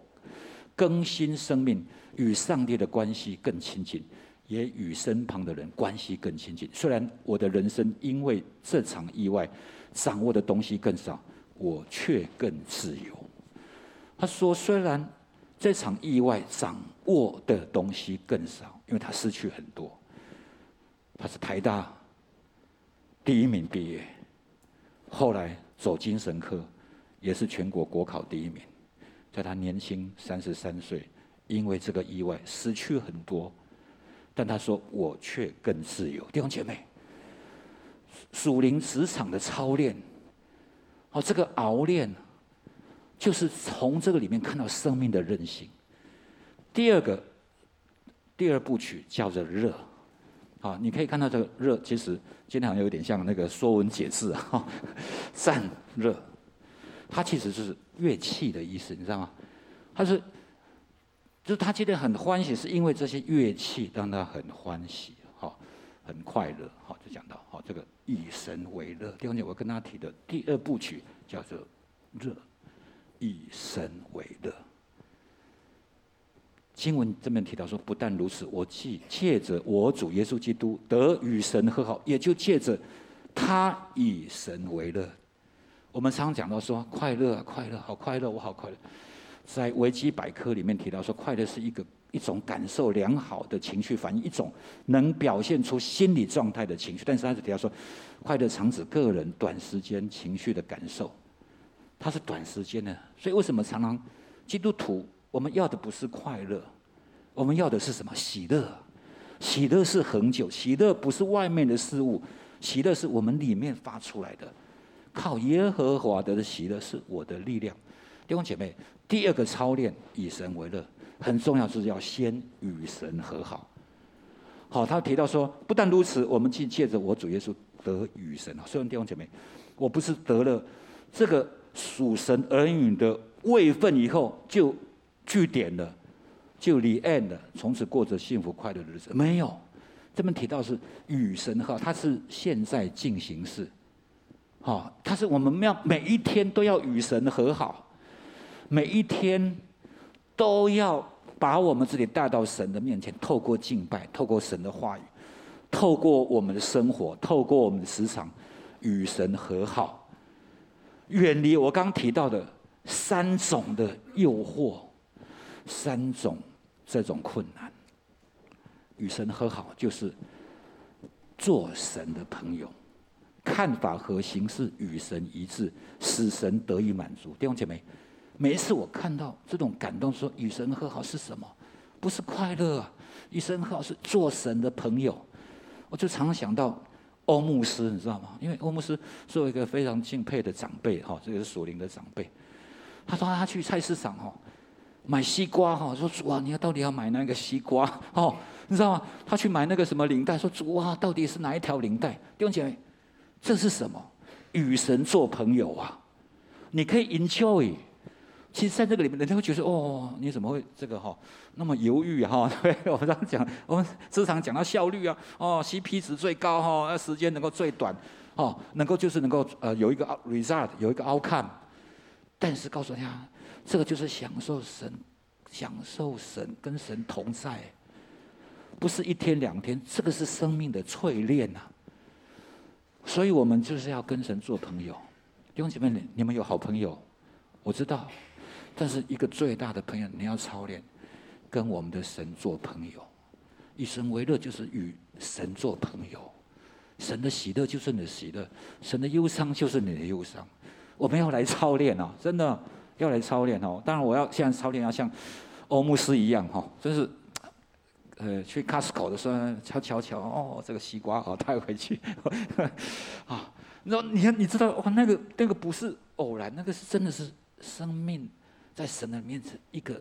更新生命，与上帝的关系更亲近，也与身旁的人关系更亲近。虽然我的人生因为这场意外掌握的东西更少，我却更自由。”他说：“虽然这场意外掌握的东西更少，因为他失去很多。他是台大第一名毕业，后来走精神科，也是全国国考第一名。在他年轻三十三岁，因为这个意外失去很多，但他说我却更自由。弟兄姐妹，属灵职场的操练，哦，这个熬练。”就是从这个里面看到生命的韧性。第二个，第二部曲叫做热，啊，你可以看到这个热，其实今天好像有点像那个《说文解字》啊，散热，它其实就是乐器的意思，你知道吗？它是，就是他今天很欢喜，是因为这些乐器让他很欢喜，哈，很快乐，好，就讲到，好，这个以神为乐。第二点，我跟他提的第二部曲叫做热。以神为乐。经文这边提到说，不但如此，我既借着我主耶稣基督得与神和好，也就借着他以神为乐。我们常常讲到说，快乐啊，快乐，好快乐，我好快乐。在维基百科里面提到说，快乐是一个一种感受良好的情绪反应，一种能表现出心理状态的情绪。但是他只提到说，快乐常指个人短时间情绪的感受，它是短时间的。所以为什么常常基督徒我们要的不是快乐，我们要的是什么？喜乐。喜乐是恒久，喜乐不是外面的事物，喜乐是我们里面发出来的。靠耶和华的喜乐是我的力量。弟兄姐妹，第二个操练以神为乐，很重要，就是要先与神和好。好，他提到说，不但如此，我们既借着我主耶稣得与神。所以弟兄姐妹，我不是得了这个属神儿女的位分以后就据点了，就 the end 了，从此过着幸福快乐的日子。没有，这边提到是与神和好，它是现在进行式。好，它是我们要每一天都要与神和好。每一天都要把我们自己带到神的面前，透过敬拜，透过神的话语，透过我们的生活，透过我们的时常，与神和好，远离我刚提到的三种的诱惑，三种这种困难。与神和好，就是做神的朋友，看法和行事与神一致，使神得以满足。弟兄姐妹。每一次我看到这种感动，说与神和好是什么？不是快乐啊！与神和好是做神的朋友。我就常常想到欧牧师，你知道吗？因为欧牧师是我一个非常敬佩的长辈，哈，这个是属灵的长辈。他说他去菜市场，哈，买西瓜，哈，说主啊，你要到底要买哪个西瓜？哦，你知道吗？他去买那个什么领带，说主啊，到底是哪一条领带？弟兄姐妹，这是什么？与神做朋友啊！你可以 enjoy。其实在这个里面，人家会觉得哦，你怎么会这个哈那么犹豫哈？对，<laughs> 我们常讲，我们时常讲到效率啊，哦，CP 值最高哈，那时间能够最短，哦，能够就是能够呃有一个 result，有一个 outcome。但是告诉大家，这个就是享受神，享受神跟神同在，不是一天两天，这个是生命的淬炼呐。所以我们就是要跟神做朋友。弟兄姐妹，你们有好朋友，我知道。但是一个最大的朋友，你要操练，跟我们的神做朋友，以神为乐，就是与神做朋友。神的喜乐就是你的喜乐，神的忧伤就是你的忧伤。我们要来操练哦，真的要来操练哦。当然，我要现在操练要像欧牧师一样哈，就是呃去 Costco 的时候敲敲敲哦，这个西瓜好带回去 <laughs> 啊。那你看，你知道哇，那个那个不是偶然，那个是真的是生命。在神的面前，一个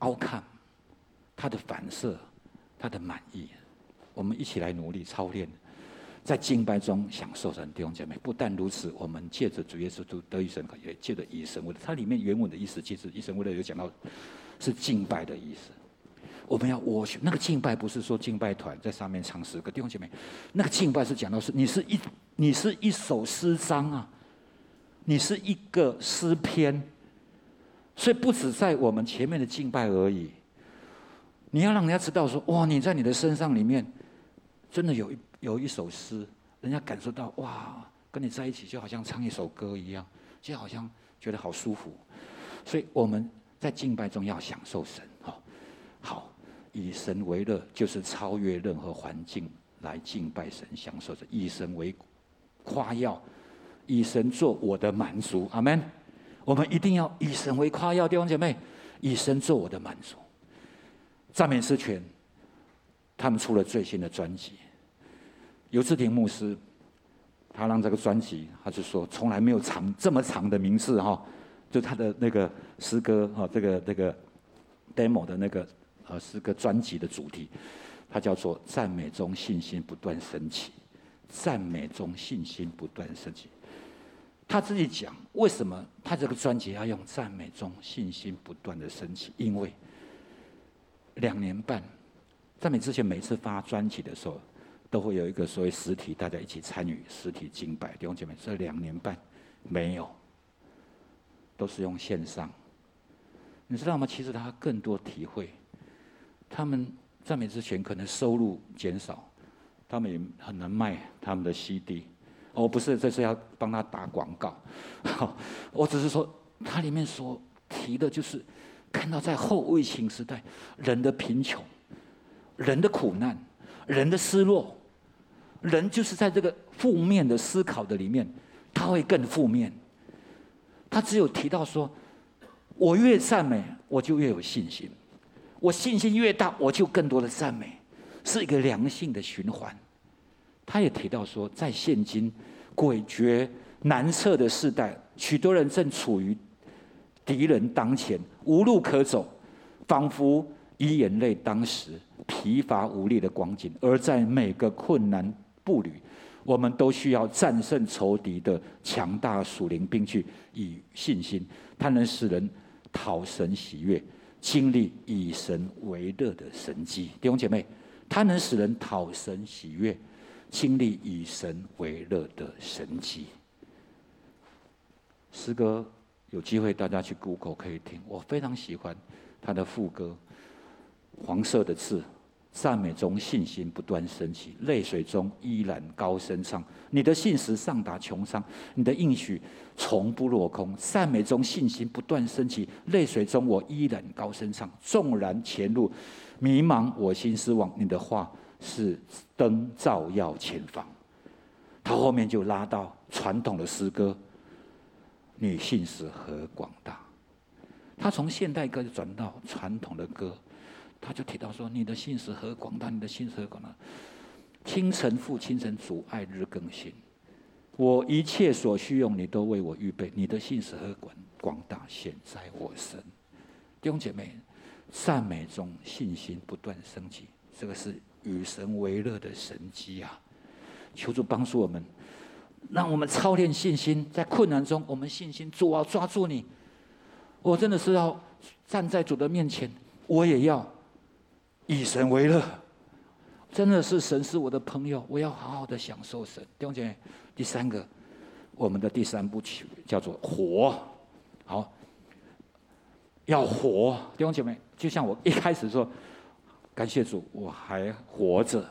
outcome，他的反射，他的满意，我们一起来努力操练，在敬拜中享受神弟兄姐妹。不但如此，我们借着主耶稣得以神，也借着以神为乐。它里面原文的意思，其实以神为乐有讲到是敬拜的意思。我们要我那个敬拜，不是说敬拜团在上面唱诗歌，弟兄姐妹，那个敬拜是讲到是你是一你是一首诗章啊，你是一个诗篇。所以不止在我们前面的敬拜而已，你要让人家知道说，哇，你在你的身上里面，真的有一有一首诗，人家感受到哇，跟你在一起就好像唱一首歌一样，就好像觉得好舒服。所以我们在敬拜中要享受神，好，好，以神为乐，就是超越任何环境来敬拜神，享受着以神为夸耀，以神做我的满足，阿门。我们一定要以神为夸耀，弟兄姐妹，以神做我的满足。赞美诗权，他们出了最新的专辑。尤志廷牧师，他让这个专辑，他就说从来没有长这么长的名字哈，就他的那个诗歌哈，这个这个 demo 的那个呃诗歌专辑的主题，它叫做赞美中信心不断升起，赞美中信心不断升起。他自己讲，为什么他这个专辑要用赞美中信心不断的升起？因为两年半，赞美之前每次发专辑的时候，都会有一个所谓实体，大家一起参与实体敬拜。弟兄姐妹，这两年半没有，都是用线上。你知道吗？其实他更多体会，他们赞美之前可能收入减少，他们也很难卖他们的 CD。我不是这是要帮他打广告，我只是说，他里面所提的就是看到在后疫情时代，人的贫穷、人的苦难、人的失落，人就是在这个负面的思考的里面，他会更负面。他只有提到说，我越赞美，我就越有信心；我信心越大，我就更多的赞美，是一个良性的循环。他也提到说，在现今诡谲难测的时代，许多人正处于敌人当前，无路可走，仿佛以眼泪当时疲乏无力的光景。而在每个困难步履，我们都需要战胜仇敌的强大属灵兵器以信心，它能使人讨神喜悦，经历以神为乐的神迹。弟兄姐妹，它能使人讨神喜悦。经历以神为乐的神迹，诗歌有机会大家去 Google 可以听，我非常喜欢他的副歌，黄色的字，赞美中信心不断升起，泪水中依然高声唱。你的信实上达穹苍，你的应许从不落空。赞美中信心不断升起，泪水中我依然高声唱。纵然前路迷茫，我心失望，你的话。是灯照耀前方，他后面就拉到传统的诗歌，你信实何广大。他从现代歌就转到传统的歌，他就提到说：你的信实何广大，你的信实何广大。清晨复清晨，主爱日更新，我一切所需用，你都为我预备。你的信实何广广大，显在我身。弟兄姐妹，赞美中信心不断升级，这个是。与神为乐的神迹啊！求主帮助我们，让我们操练信心，在困难中，我们信心主啊，抓住你！我真的是要站在主的面前，我也要以神为乐。真的是神是我的朋友，我要好好的享受神。弟兄姐妹，第三个，我们的第三部曲叫做活，好，要活。弟兄姐妹，就像我一开始说。感谢主，我还活着。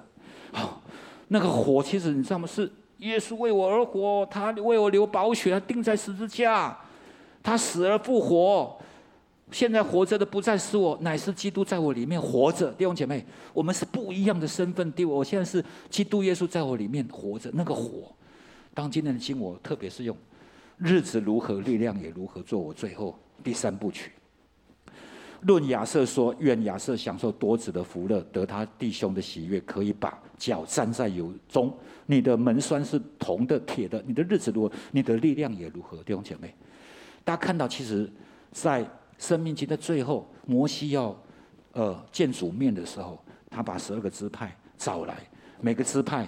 好，那个火，其实你知道吗？是耶稣为我而活，他为我流宝血，他钉在十字架，他死而复活。现在活着的不再是我，乃是基督在我里面活着。弟兄姐妹，我们是不一样的身份。第我现在是基督耶稣在我里面活着，那个火。当今天的经，我特别是用日子如何，力量也如何，做我最后第三部曲。论亚瑟说：“愿亚瑟享受多子的福乐，得他弟兄的喜悦，可以把脚站在油中。你的门栓是铜的、铁的，你的日子如何，你的力量也如何。”弟兄姐妹，大家看到，其实，在生命记的最后，摩西要呃见主面的时候，他把十二个支派找来，每个支派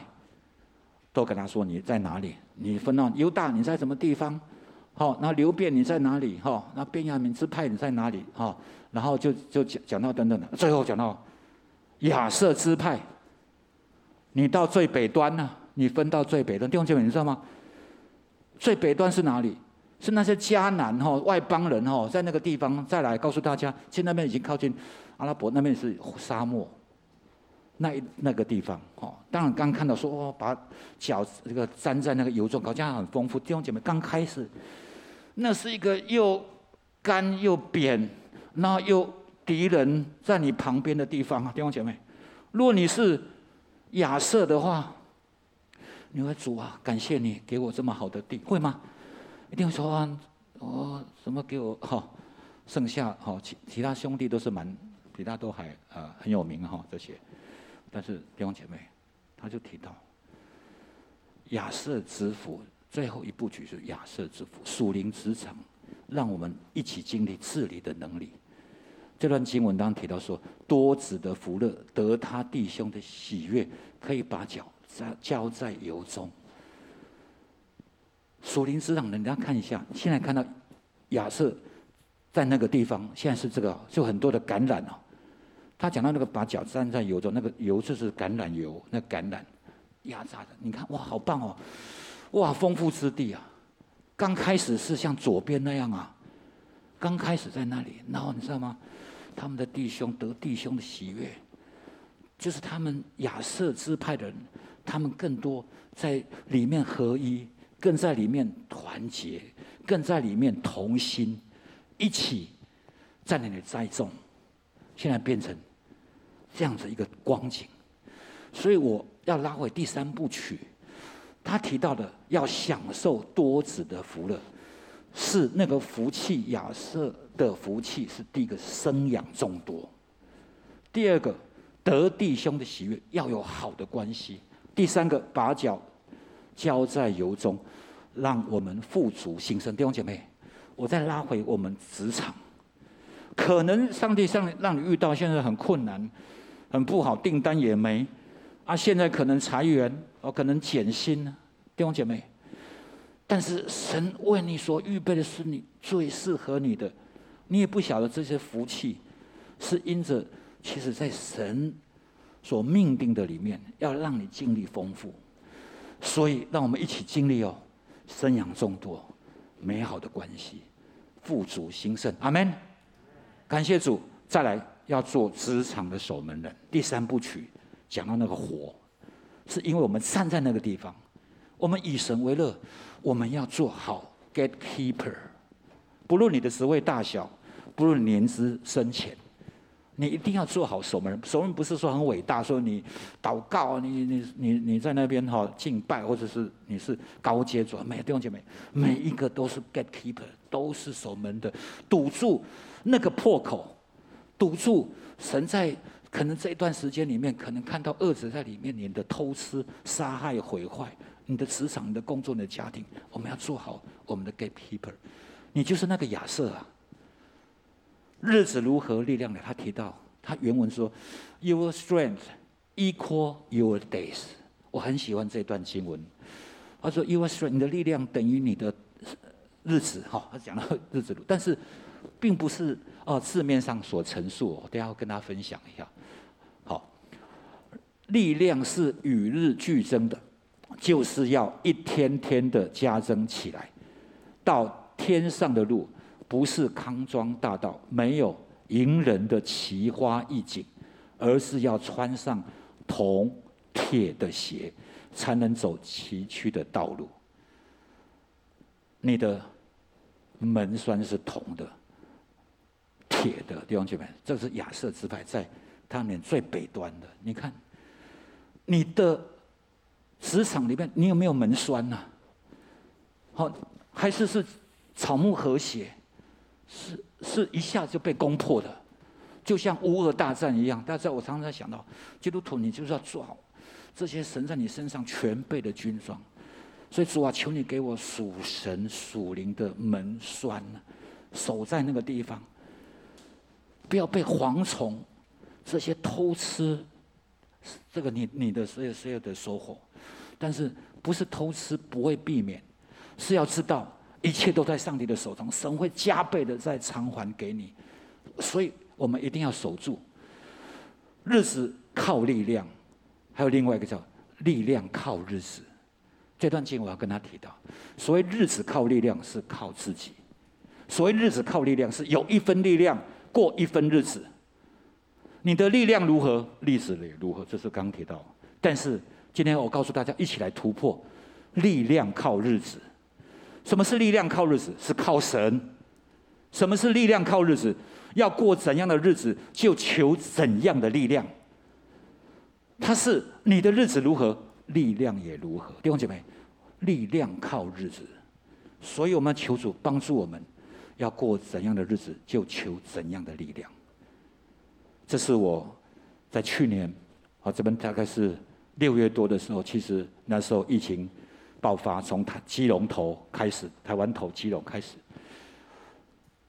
都跟他说：“你在哪里？你分到犹大，你在什么地方？好，那流便你在哪里？哈，那便雅明支派你在哪里？哈。”然后就就讲讲到等等的，最后讲到亚设支派，你到最北端呢、你分到最北端，弟兄姐妹，你知道吗？最北端是哪里？是那些迦南哈外邦人哈，在那个地方再来告诉大家，现在那边已经靠近阿拉伯那边是沙漠，那那个地方哈。当然刚看到说哦，把脚这个粘在那个油中，好像很丰富。弟兄姐妹，刚开始那是一个又干又扁。那又敌人在你旁边的地方啊，弟兄姐妹，如果你是亚瑟的话，你会主啊，感谢你给我这么好的地，会吗？一定会说啊，哦，什么给我哈、剩下哈、其其他兄弟都是蛮比他都还啊、很有名哈、这些，但是弟兄姐妹，他就提到亚瑟之父，最后一部曲是亚瑟之福，属灵职场，让我们一起经历治理的能力。这段经文当中提到说，多子的福乐得他弟兄的喜悦，可以把脚在浇在油中。属灵之长，人家看一下，现在看到亚瑟在那个地方，现在是这个，就很多的橄榄哦。他讲到那个把脚沾在油中，那个油就是橄榄油，那橄榄压榨的。你看哇，好棒哦，哇，丰富之地啊！刚开始是像左边那样啊，刚开始在那里，然后你知道吗？他们的弟兄得弟兄的喜悦，就是他们亚瑟支派的人，他们更多在里面合一，更在里面团结，更在里面同心，一起在那里栽种，现在变成这样子一个光景。所以我要拉回第三部曲，他提到的要享受多子的福乐，是那个福气亚瑟的福气是第一个生养众多，第二个得弟兄的喜悦，要有好的关系，第三个把脚交在油中，让我们富足兴盛。弟兄姐妹，我再拉回我们职场，可能上帝上让你遇到现在很困难，很不好，订单也没。啊，现在可能裁员，哦，可能减薪呢，弟兄姐妹。但是神为你所预备的是你最适合你的，你也不晓得这些福气，是因着其实在神所命定的里面，要让你经历丰富。所以，让我们一起经历哦，生养众多，美好的关系，富足兴盛。阿门。感谢主，再来要做职场的守门人。第三部曲。讲到那个火，是因为我们站在那个地方，我们以神为乐，我们要做好 gatekeeper。不论你的职位大小，不论年资深浅，你一定要做好守门人。守门不是说很伟大，说你祷告，你你你你在那边哈敬拜，或者是你是高阶主，每弟兄姐妹，每一个都是 gatekeeper，都是守门的，堵住那个破口，堵住神在。可能这一段时间里面，可能看到恶者在里面，你的偷吃、杀害、毁坏，你的职场、你的工作、你的家庭，我们要做好我们的 gatekeeper。你就是那个亚瑟啊。日子如何，力量的？他提到，他原文说：“Your strength equal your days。”我很喜欢这段经文。他说：“Your strength，你的力量等于你的日子。”哈，他讲到日子，但是并不是哦字面上所陈述。我等下要跟大家分享一下。力量是与日俱增的，就是要一天天的加增起来。到天上的路不是康庄大道，没有迎人的奇花异景，而是要穿上铜铁的鞋，才能走崎岖的道路。你的门栓是铜的、铁的，弟兄姐妹，这是亚瑟之派在他们最北端的，你看。你的职场里面，你有没有门栓呢？好，还是是草木和谐，是是一下就被攻破的，就像乌俄大战一样。大家，我常常在想到，基督徒，你就是要做好这些神在你身上全备的军装。所以主啊，求你给我属神属灵的门栓，守在那个地方，不要被蝗虫这些偷吃。这个你你的所有所有的收获，但是不是偷吃不会避免，是要知道一切都在上帝的手中，神会加倍的再偿还给你，所以我们一定要守住。日子靠力量，还有另外一个叫力量靠日子。这段经我要跟他提到，所谓日子靠力量是靠自己，所谓日子靠力量是有一分力量过一分日子。你的力量如何，历史也如何，这是刚提到。但是今天我告诉大家，一起来突破，力量靠日子。什么是力量靠日子？是靠神。什么是力量靠日子？要过怎样的日子，就求怎样的力量。它是你的日子如何，力量也如何。弟兄姐妹，力量靠日子，所以我们求主帮助我们，要过怎样的日子，就求怎样的力量。这是我在去年啊，这边大概是六月多的时候，其实那时候疫情爆发，从台基隆头开始，台湾头基隆开始，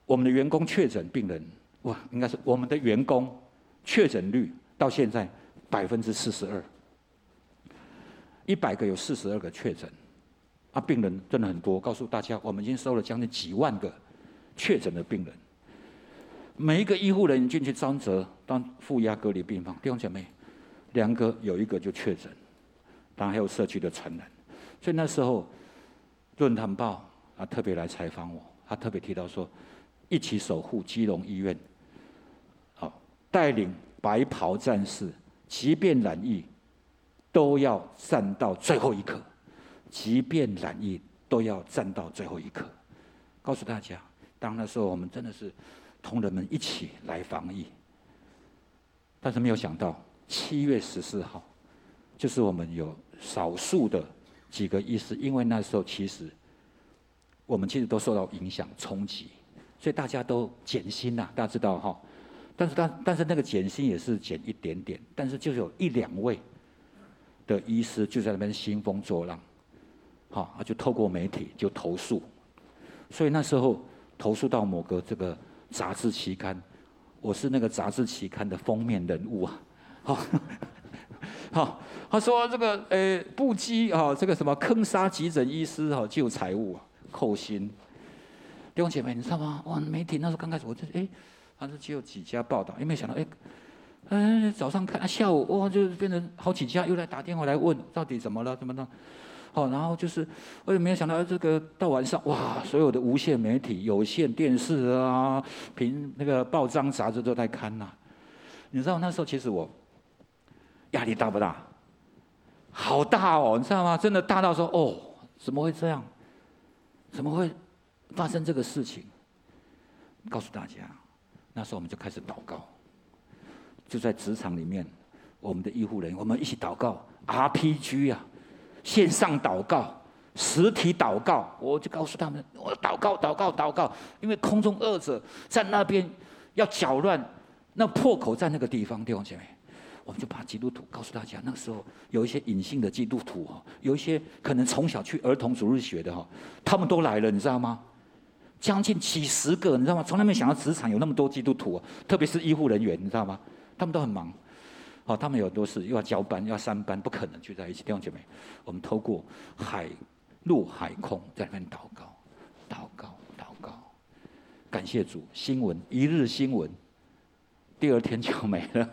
我们的员工确诊病人，哇，应该是我们的员工确诊率到现在百分之四十二，一百个有四十二个确诊，啊，病人真的很多。告诉大家，我们已经收了将近几万个确诊的病人。每一个医护人员进去专责当负压隔离病房，弟兄姐妹，两个有一个就确诊，当然还有社区的传染。所以那时候《论坛报》啊特别来采访我，他特别提到说，一起守护基隆医院，好带领白袍战士，即便染疫都要战到最后一刻，即便染疫都要战到最后一刻。告诉大家，当那时候我们真的是。同仁们一起来防疫。但是没有想到，七月十四号，就是我们有少数的几个医师，因为那时候其实我们其实都受到影响冲击，所以大家都减薪呐，大家知道哈。但是但但是那个减薪也是减一点点，但是就有一两位的医师就在那边兴风作浪，好，就透过媒体就投诉，所以那时候投诉到某个这个杂志期刊。我是那个杂志期刊的封面人物啊，好，<laughs> 好，他说这个呃不羁啊，这个什么坑杀急诊医师哈，救财务、啊扣薪，弟兄姐妹你知道吗？哇，媒体那时候刚开始我就哎，反正只有几家报道，也没想到哎，哎早上看啊下午哇就变成好几家又来打电话来问到底怎么了怎么了。好，然后就是，我也没有想到这个到晚上，哇，所有的无线媒体、有线电视啊，凭那个报章杂志都在看呐。你知道那时候其实我压力大不大？好大哦，你知道吗？真的大到说，哦，怎么会这样？怎么会发生这个事情？告诉大家，那时候我们就开始祷告，就在职场里面，我们的医护人员，我们一起祷告，RPG 啊。线上祷告，实体祷告，我就告诉他们：我祷告，祷告，祷告。因为空中恶者在那边要搅乱，那破口在那个地方，弟兄姐妹，我们就把基督徒告诉大家。那个时候有一些隐性的基督徒哈，有一些可能从小去儿童主日学的哈，他们都来了，你知道吗？将近几十个，你知道吗？从来没想到职场有那么多基督徒，特别是医护人员，你知道吗？他们都很忙。哦，他们有多事，又要交班，要三班，不可能聚在一起。弟兄姐妹，我们透过海、陆、海、空在那边祷告，祷告，祷告，感谢主。新闻一日新闻，第二天就没了。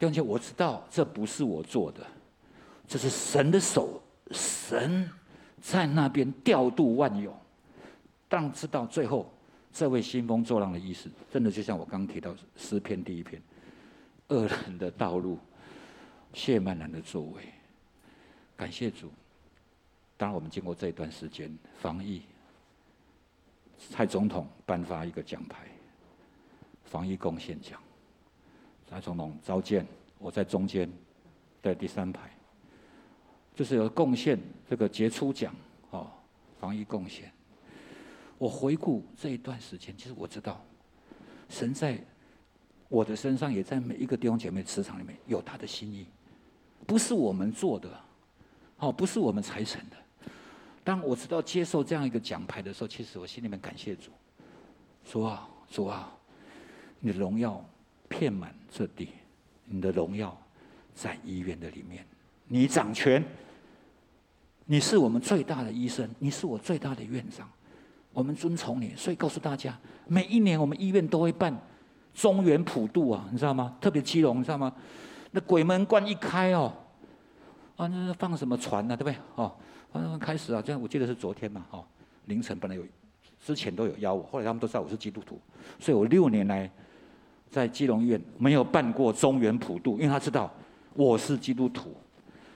弟兄姐妹，我知道这不是我做的，这是神的手，神在那边调度万有。当知道最后，这位兴风作浪的医师，真的就像我刚提到诗篇第一篇。恶人的道路，谢曼人的作为。感谢主。当然，我们经过这一段时间防疫，蔡总统颁发一个奖牌——防疫贡献奖。蔡总统召见，我在中间，在第三排，就是有贡献这个杰出奖哦，防疫贡献。我回顾这一段时间，其实我知道，神在。我的身上也在每一个弟兄姐妹磁场里面有他的心意，不是我们做的，哦，不是我们才成的。当我知道接受这样一个奖牌的时候，其实我心里面感谢主，主啊，主啊，你的荣耀遍满这地，你的荣耀在医院的里面，你掌权，你是我们最大的医生，你是我最大的院长，我们遵从你。所以告诉大家，每一年我们医院都会办。中原普渡啊，你知道吗？特别基隆，你知道吗？那鬼门关一开哦，啊，那放什么船呢？对不对？哦，啊，开始啊，这样我记得是昨天嘛，哦，凌晨本来有，之前都有邀我，后来他们都知道我是基督徒，所以我六年来在基隆医院没有办过中原普渡，因为他知道我是基督徒，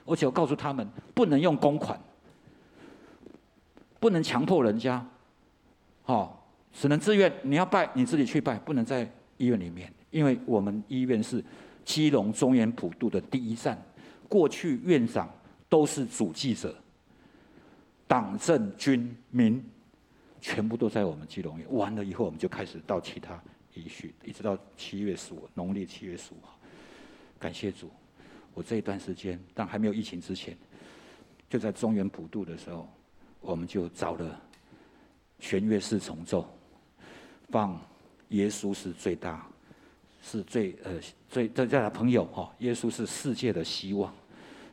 而且我告诉他们不能用公款，不能强迫人家，哦，只能自愿，你要拜你自己去拜，不能在。医院里面，因为我们医院是基隆中原普渡的第一站，过去院长都是主祭者，党政军民全部都在我们基隆。完了以后，我们就开始到其他医区，一直到七月十五，农历七月十五号。感谢主，我这一段时间，但还没有疫情之前，就在中原普渡的时候，我们就找了弦乐四重奏，放。耶稣是最大，是最呃最最大的朋友哈。耶稣是世界的希望，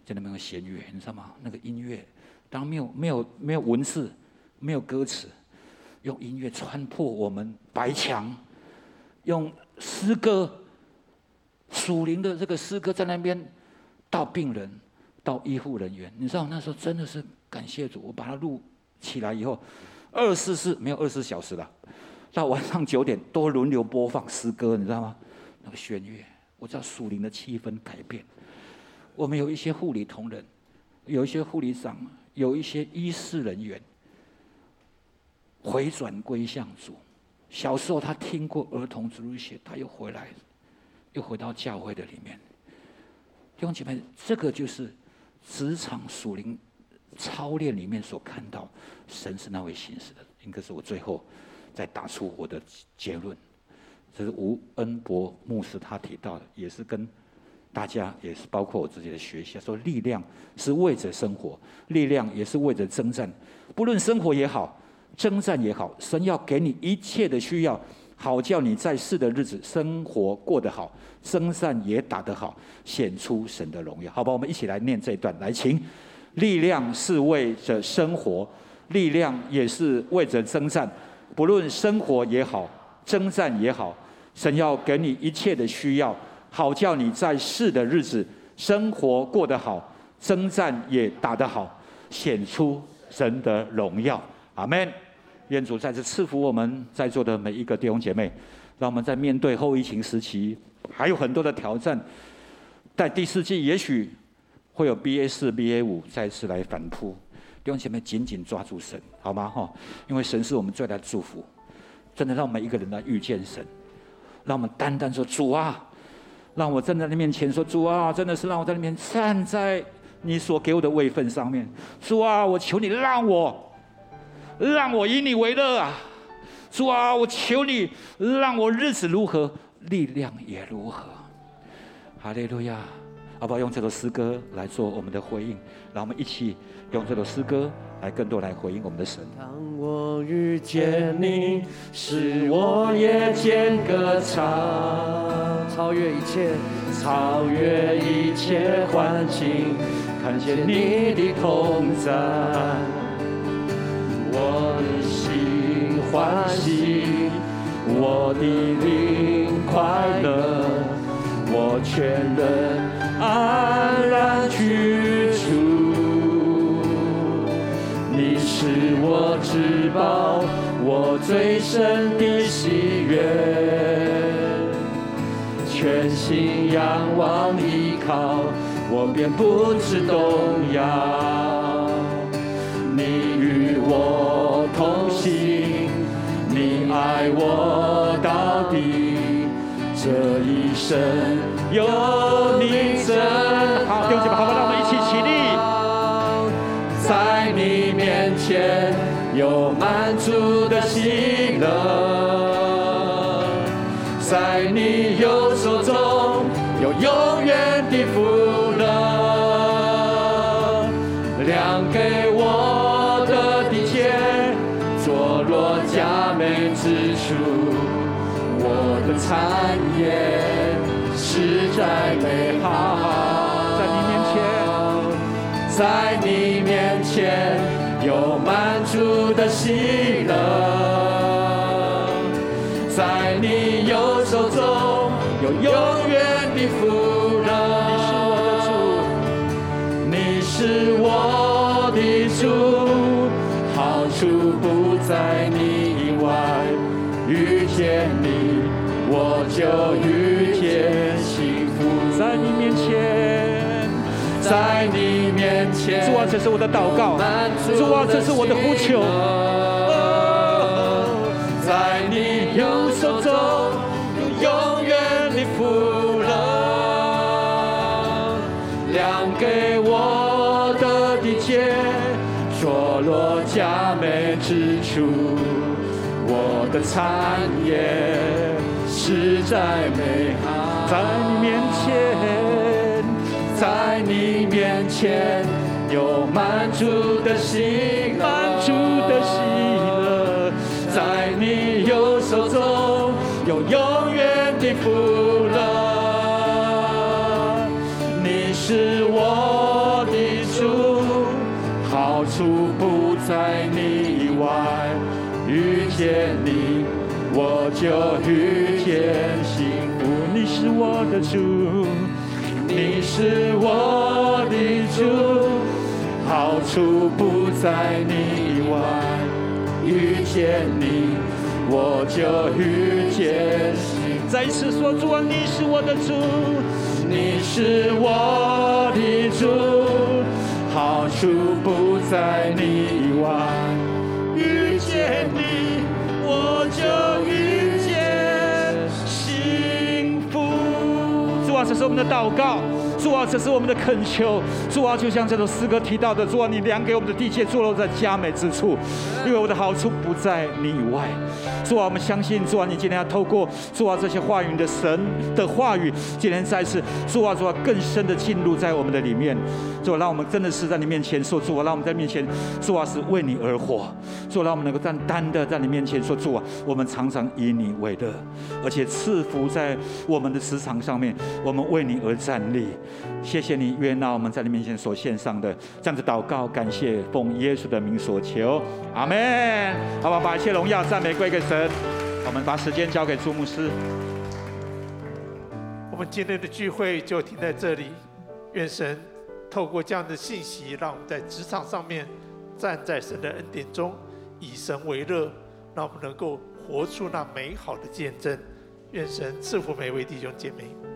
在那边有弦乐，你知道吗？那个音乐，当没有没有没有文字，没有歌词，用音乐穿破我们白墙，用诗歌属灵的这个诗歌在那边到病人，到医护人员，你知道那时候真的是感谢主，我把它录起来以后，二十四没有二十四小时了。到晚上九点都轮流播放诗歌，你知道吗？那个弦乐，我知道属灵的气氛改变。我们有一些护理同仁，有一些护理长，有一些医事人员回转归向主。小时候他听过儿童主日学，他又回来，又回到教会的里面。弟兄姐妹，这个就是职场属灵操练里面所看到神是那位行事的，应该是我最后再打出我的结论。这是吴恩博牧师他提到的，也是跟大家，也是包括我自己的学习，说力量是为着生活，力量也是为着征战，不论生活也好。征战也好，神要给你一切的需要，好叫你在世的日子生活过得好，征战也打得好，显出神的荣耀。好吧，我们一起来念这一段，来，请。力量是为着生活，力量也是为着征战，不论生活也好，征战也好，神要给你一切的需要，好叫你在世的日子生活过得好，征战也打得好，显出神的荣耀。阿门。愿主再次赐福我们在座的每一个弟兄姐妹，让我们在面对后疫情时期，还有很多的挑战，在第四季也许会有 BA 四、BA 五再次来反扑，弟兄姐妹紧紧抓住神，好吗？哈，因为神是我们最大的祝福，真的让我们一个人来遇见神，让我们单单说主啊，让我站在你面前说主啊，真的是让我在里面站在你所给我的位分上面，主啊，我求你让我。让我以你为乐啊！主啊，我求你，让我日子如何，力量也如何。哈利路亚！好不好？用这首诗歌来做我们的回应，让我们一起用这首诗歌来更多来回应我们的神。当我遇见你，使我夜间歌唱，超越一切，超越一切环境，看见你的同在。我的心欢喜，我的灵快乐，我全人安然去处。你是我至宝，我最深的喜悦，全心仰望依靠，我便不知动摇。你与我同行，你爱我到底，这一生有你真好。弟兄姐妹，好吧，让我们一起起立，在你面前有满足的喜乐，在你右手中有永远的福乐，量给我的一切，坐落佳美。之处，我的产业实在美好。在你面前，在你面前有满足的喜乐，在你右手中有永远的福乐。你是我的主，你是我的主，好处不在你以外。遇见你，我就在你面前，主啊，这是我的祷告。主啊，这是我的呼求。在你右手中有永远的福乐，量给我的地界，坐落佳美之处。我的产业实在美好，在你面前，在你面前有满足的喜，满足的喜乐，在你右手中有永远的福乐。你是我的主，好处不在你以外。遇见你，我就遇见幸福。你是我的主，你是我的主，好处不在你以外。遇见你，我就遇见幸福。再一次说，主啊，你是我的主，你是我的主，好处不在你以外。这是我们的祷告，主啊，这是我们的恳求，主啊，就像这首诗歌提到的，主啊，你量给我们的地界坐落在佳美之处，因为我的好处不在你以外。主啊，我们相信，主啊，你今天要透过主啊这些话语的神的话语，今天再次主啊主啊更深的进入在我们的里面，主啊，让我们真的是在你面前说主啊，让我们在面前主啊是为你而活，主啊，让我们能够单单的在你面前说主啊，我们常常以你为乐，而且赐福在我们的磁场上面，我们为你而站立。谢谢你悦纳我们在你面前所献上的这样子祷告，感谢奉耶稣的名所求，阿门。好吧，把一切荣耀赞美归给神。我们把时间交给朱牧师。我们今天的聚会就停在这里。愿神透过这样的信息，让我们在职场上面站在神的恩典中，以神为乐，让我们能够活出那美好的见证。愿神赐福每位弟兄姐妹。